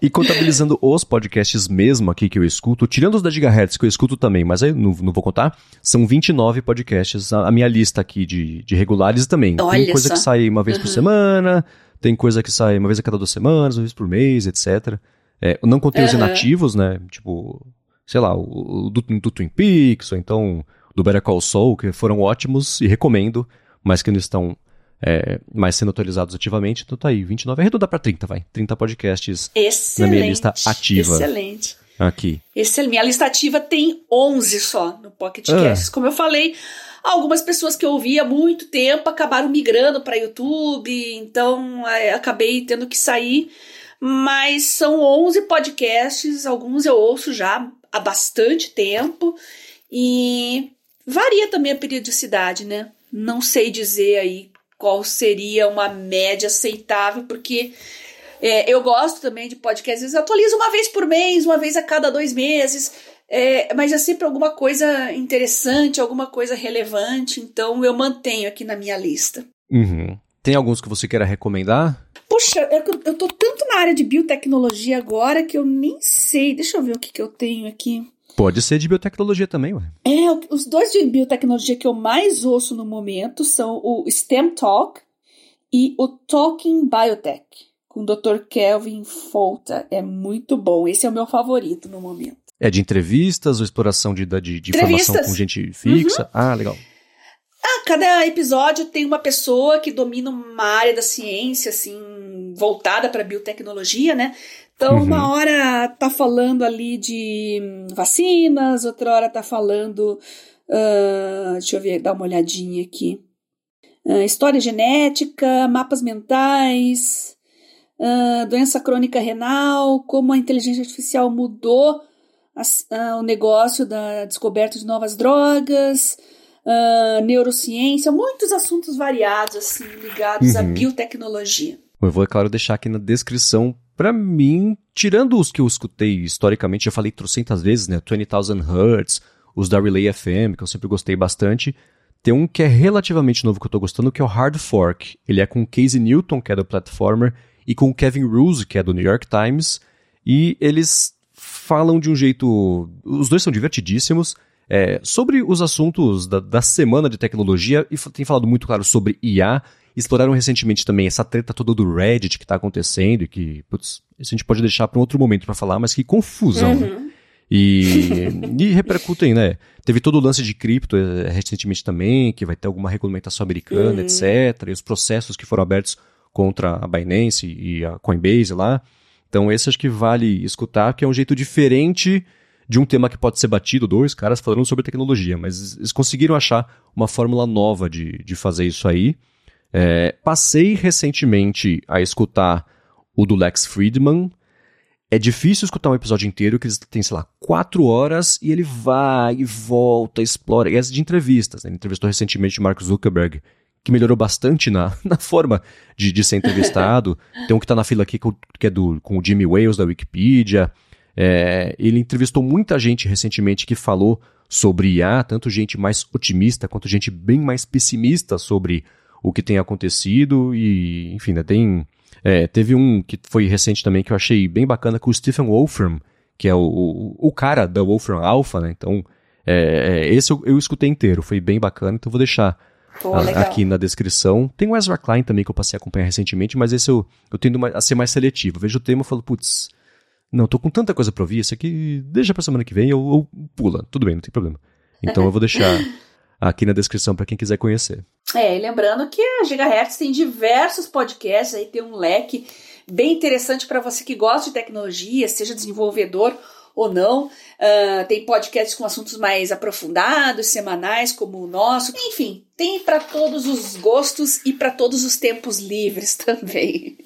A: E contabilizando os podcasts mesmo aqui que eu escuto, tirando os da Gigahertz que eu escuto também, mas aí não, não vou contar, são 29 podcasts, a, a minha lista aqui de, de regulares também.
B: Olha
A: tem coisa
B: só.
A: que sai uma vez uhum. por semana, tem coisa que sai uma vez a cada duas semanas, uma vez por mês, etc. É, não contei uhum. os inativos, né? Tipo, sei lá, o, o do, do Twin Peaks, ou então do Better Call Saul, que foram ótimos e recomendo, mas que não estão é, mais sendo atualizados ativamente. Então tá aí, 29, arredondar para 30, vai. 30 podcasts
B: excelente,
A: na minha lista ativa.
B: Excelente.
A: Aqui.
B: Excelente. Minha lista ativa tem 11 só no Pocket Casts. Ah. Como eu falei, algumas pessoas que eu ouvia há muito tempo acabaram migrando para YouTube, então é, acabei tendo que sair. Mas são 11 podcasts, alguns eu ouço já há bastante tempo e varia também a periodicidade, né? Não sei dizer aí qual seria uma média aceitável, porque é, eu gosto também de podcasts, às vezes atualizo uma vez por mês, uma vez a cada dois meses, é, mas é sempre alguma coisa interessante, alguma coisa relevante, então eu mantenho aqui na minha lista.
A: Uhum. Tem alguns que você queira recomendar?
B: Puxa, eu, eu tô tanto na área de biotecnologia agora que eu nem sei. Deixa eu ver o que, que eu tenho aqui.
A: Pode ser de biotecnologia também, ué.
B: É, os dois de biotecnologia que eu mais ouço no momento são o STEM Talk e o Talking Biotech, com o Dr. Kelvin Folta. É muito bom. Esse é o meu favorito no momento.
A: É de entrevistas ou exploração de, de, de informação com gente fixa? Uhum. Ah, legal.
B: Ah, cada episódio tem uma pessoa que domina uma área da ciência, assim, voltada para biotecnologia, né? Então, uhum. uma hora tá falando ali de vacinas, outra hora tá falando. Uh, deixa eu ver, dar uma olhadinha aqui. Uh, história genética, mapas mentais, uh, doença crônica renal, como a inteligência artificial mudou a, o negócio da descoberta de novas drogas, neurociência, muitos assuntos variados assim ligados uhum. à biotecnologia.
A: Eu vou, é claro, deixar aqui na descrição para mim, tirando os que eu escutei historicamente, já falei trocentas vezes, né? 20,000 Hertz, os da Relay FM, que eu sempre gostei bastante. Tem um que é relativamente novo que eu tô gostando, que é o Hard Fork. Ele é com Casey Newton, que é do Platformer, e com Kevin Roose, que é do New York Times. E eles falam de um jeito. Os dois são divertidíssimos. É, sobre os assuntos da, da semana de tecnologia, e tem falado muito claro sobre IA Exploraram recentemente também essa treta toda do Reddit que está acontecendo e que, putz, isso a gente pode deixar para um outro momento para falar, mas que confusão. Né? Uhum. Né? E, [LAUGHS] e repercutem, né? Teve todo o lance de cripto é, recentemente também, que vai ter alguma regulamentação americana, uhum. etc. E os processos que foram abertos contra a Binance e a Coinbase lá. Então, esse acho que vale escutar, que é um jeito diferente de um tema que pode ser batido, dois caras falando sobre tecnologia, mas eles conseguiram achar uma fórmula nova de, de fazer isso aí. É, passei recentemente a escutar o do Lex Friedman. É difícil escutar um episódio inteiro que eles têm, sei lá, quatro horas e ele vai e volta, explora. E é de entrevistas. Né? Ele entrevistou recentemente o Mark Zuckerberg, que melhorou bastante na, [LAUGHS] na forma de, de ser entrevistado. Tem um que está na fila aqui que é do, com o Jimmy Wales da Wikipedia. É, ele entrevistou muita gente recentemente que falou sobre IA, tanto gente mais otimista quanto gente bem mais pessimista sobre o que tem acontecido e, enfim, né, tem... É, teve um que foi recente também que eu achei bem bacana com o Stephen Wolfram, que é o, o, o cara da Wolfram Alpha, né? Então, é, é, esse eu, eu escutei inteiro, foi bem bacana, então vou deixar Pô, a, aqui na descrição. Tem o Ezra Klein também que eu passei a acompanhar recentemente, mas esse eu, eu tendo a ser mais seletivo. Eu vejo o tema e falo, putz, não, tô com tanta coisa pra ouvir, isso aqui deixa pra semana que vem ou, ou pula. Tudo bem, não tem problema. Então eu vou deixar [LAUGHS] aqui na descrição para quem quiser conhecer.
B: É, e lembrando que a Gigahertz tem diversos podcasts, aí tem um leque bem interessante para você que gosta de tecnologia, seja desenvolvedor ou não. Uh, tem podcasts com assuntos mais aprofundados, semanais, como o nosso. Enfim, tem para todos os gostos e para todos os tempos livres [LAUGHS] também.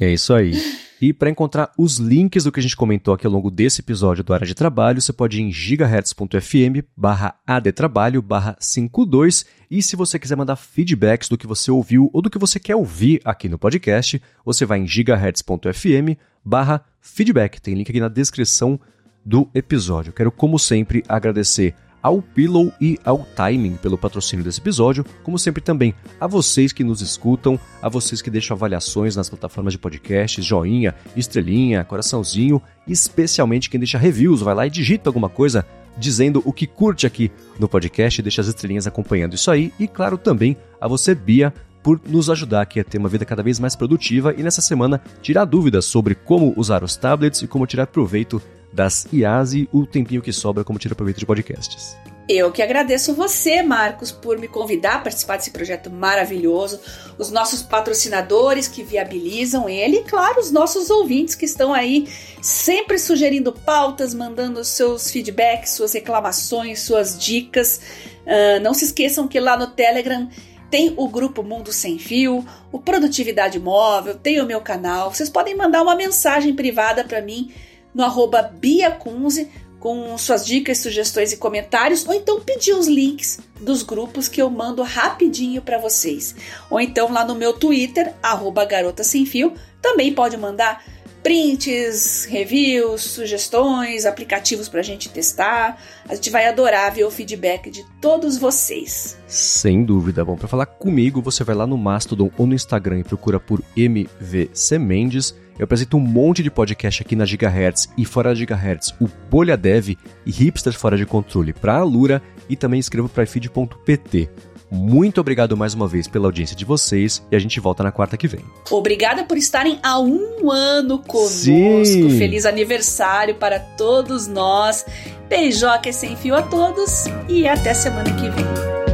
A: É isso aí. E para encontrar os links do que a gente comentou aqui ao longo desse episódio do Área de Trabalho, você pode ir em gigahertz.fm barra adtrabalho barra 52 e se você quiser mandar feedbacks do que você ouviu ou do que você quer ouvir aqui no podcast, você vai em gigahertz.fm barra feedback. Tem link aqui na descrição do episódio. Quero, como sempre, agradecer ao Pillow e ao Timing pelo patrocínio desse episódio, como sempre também a vocês que nos escutam, a vocês que deixam avaliações nas plataformas de podcasts, joinha, estrelinha, coraçãozinho, especialmente quem deixa reviews, vai lá e digita alguma coisa dizendo o que curte aqui no podcast deixa as estrelinhas acompanhando isso aí, e claro também a você, Bia, por nos ajudar aqui a ter uma vida cada vez mais produtiva e nessa semana tirar dúvidas sobre como usar os tablets e como tirar proveito das IAs e o tempinho que sobra como tira proveito de podcasts.
B: Eu que agradeço você, Marcos, por me convidar a participar desse projeto maravilhoso, os nossos patrocinadores que viabilizam ele e, claro, os nossos ouvintes que estão aí sempre sugerindo pautas, mandando seus feedbacks, suas reclamações, suas dicas. Uh, não se esqueçam que lá no Telegram tem o grupo Mundo Sem Fio, o Produtividade Móvel, tem o meu canal. Vocês podem mandar uma mensagem privada para mim no arroba biacunze com suas dicas, sugestões e comentários, ou então pedir os links dos grupos que eu mando rapidinho para vocês. Ou então lá no meu Twitter, arroba garota sem fio, também pode mandar prints, reviews, sugestões, aplicativos para a gente testar. A gente vai adorar ver o feedback de todos vocês.
A: Sem dúvida. Bom, para falar comigo, você vai lá no Mastodon ou no Instagram e procura por MVC Mendes eu apresento um monte de podcast aqui na Gigahertz e fora da Gigahertz, o Bolha Dev e Hipsters Fora de Controle para a Lura e também escrevo para ifeed.pt. Muito obrigado mais uma vez pela audiência de vocês e a gente volta na quarta que vem.
B: Obrigada por estarem há um ano conosco.
A: Sim.
B: Feliz aniversário para todos nós. Beijoca sem fio a todos e até semana que vem.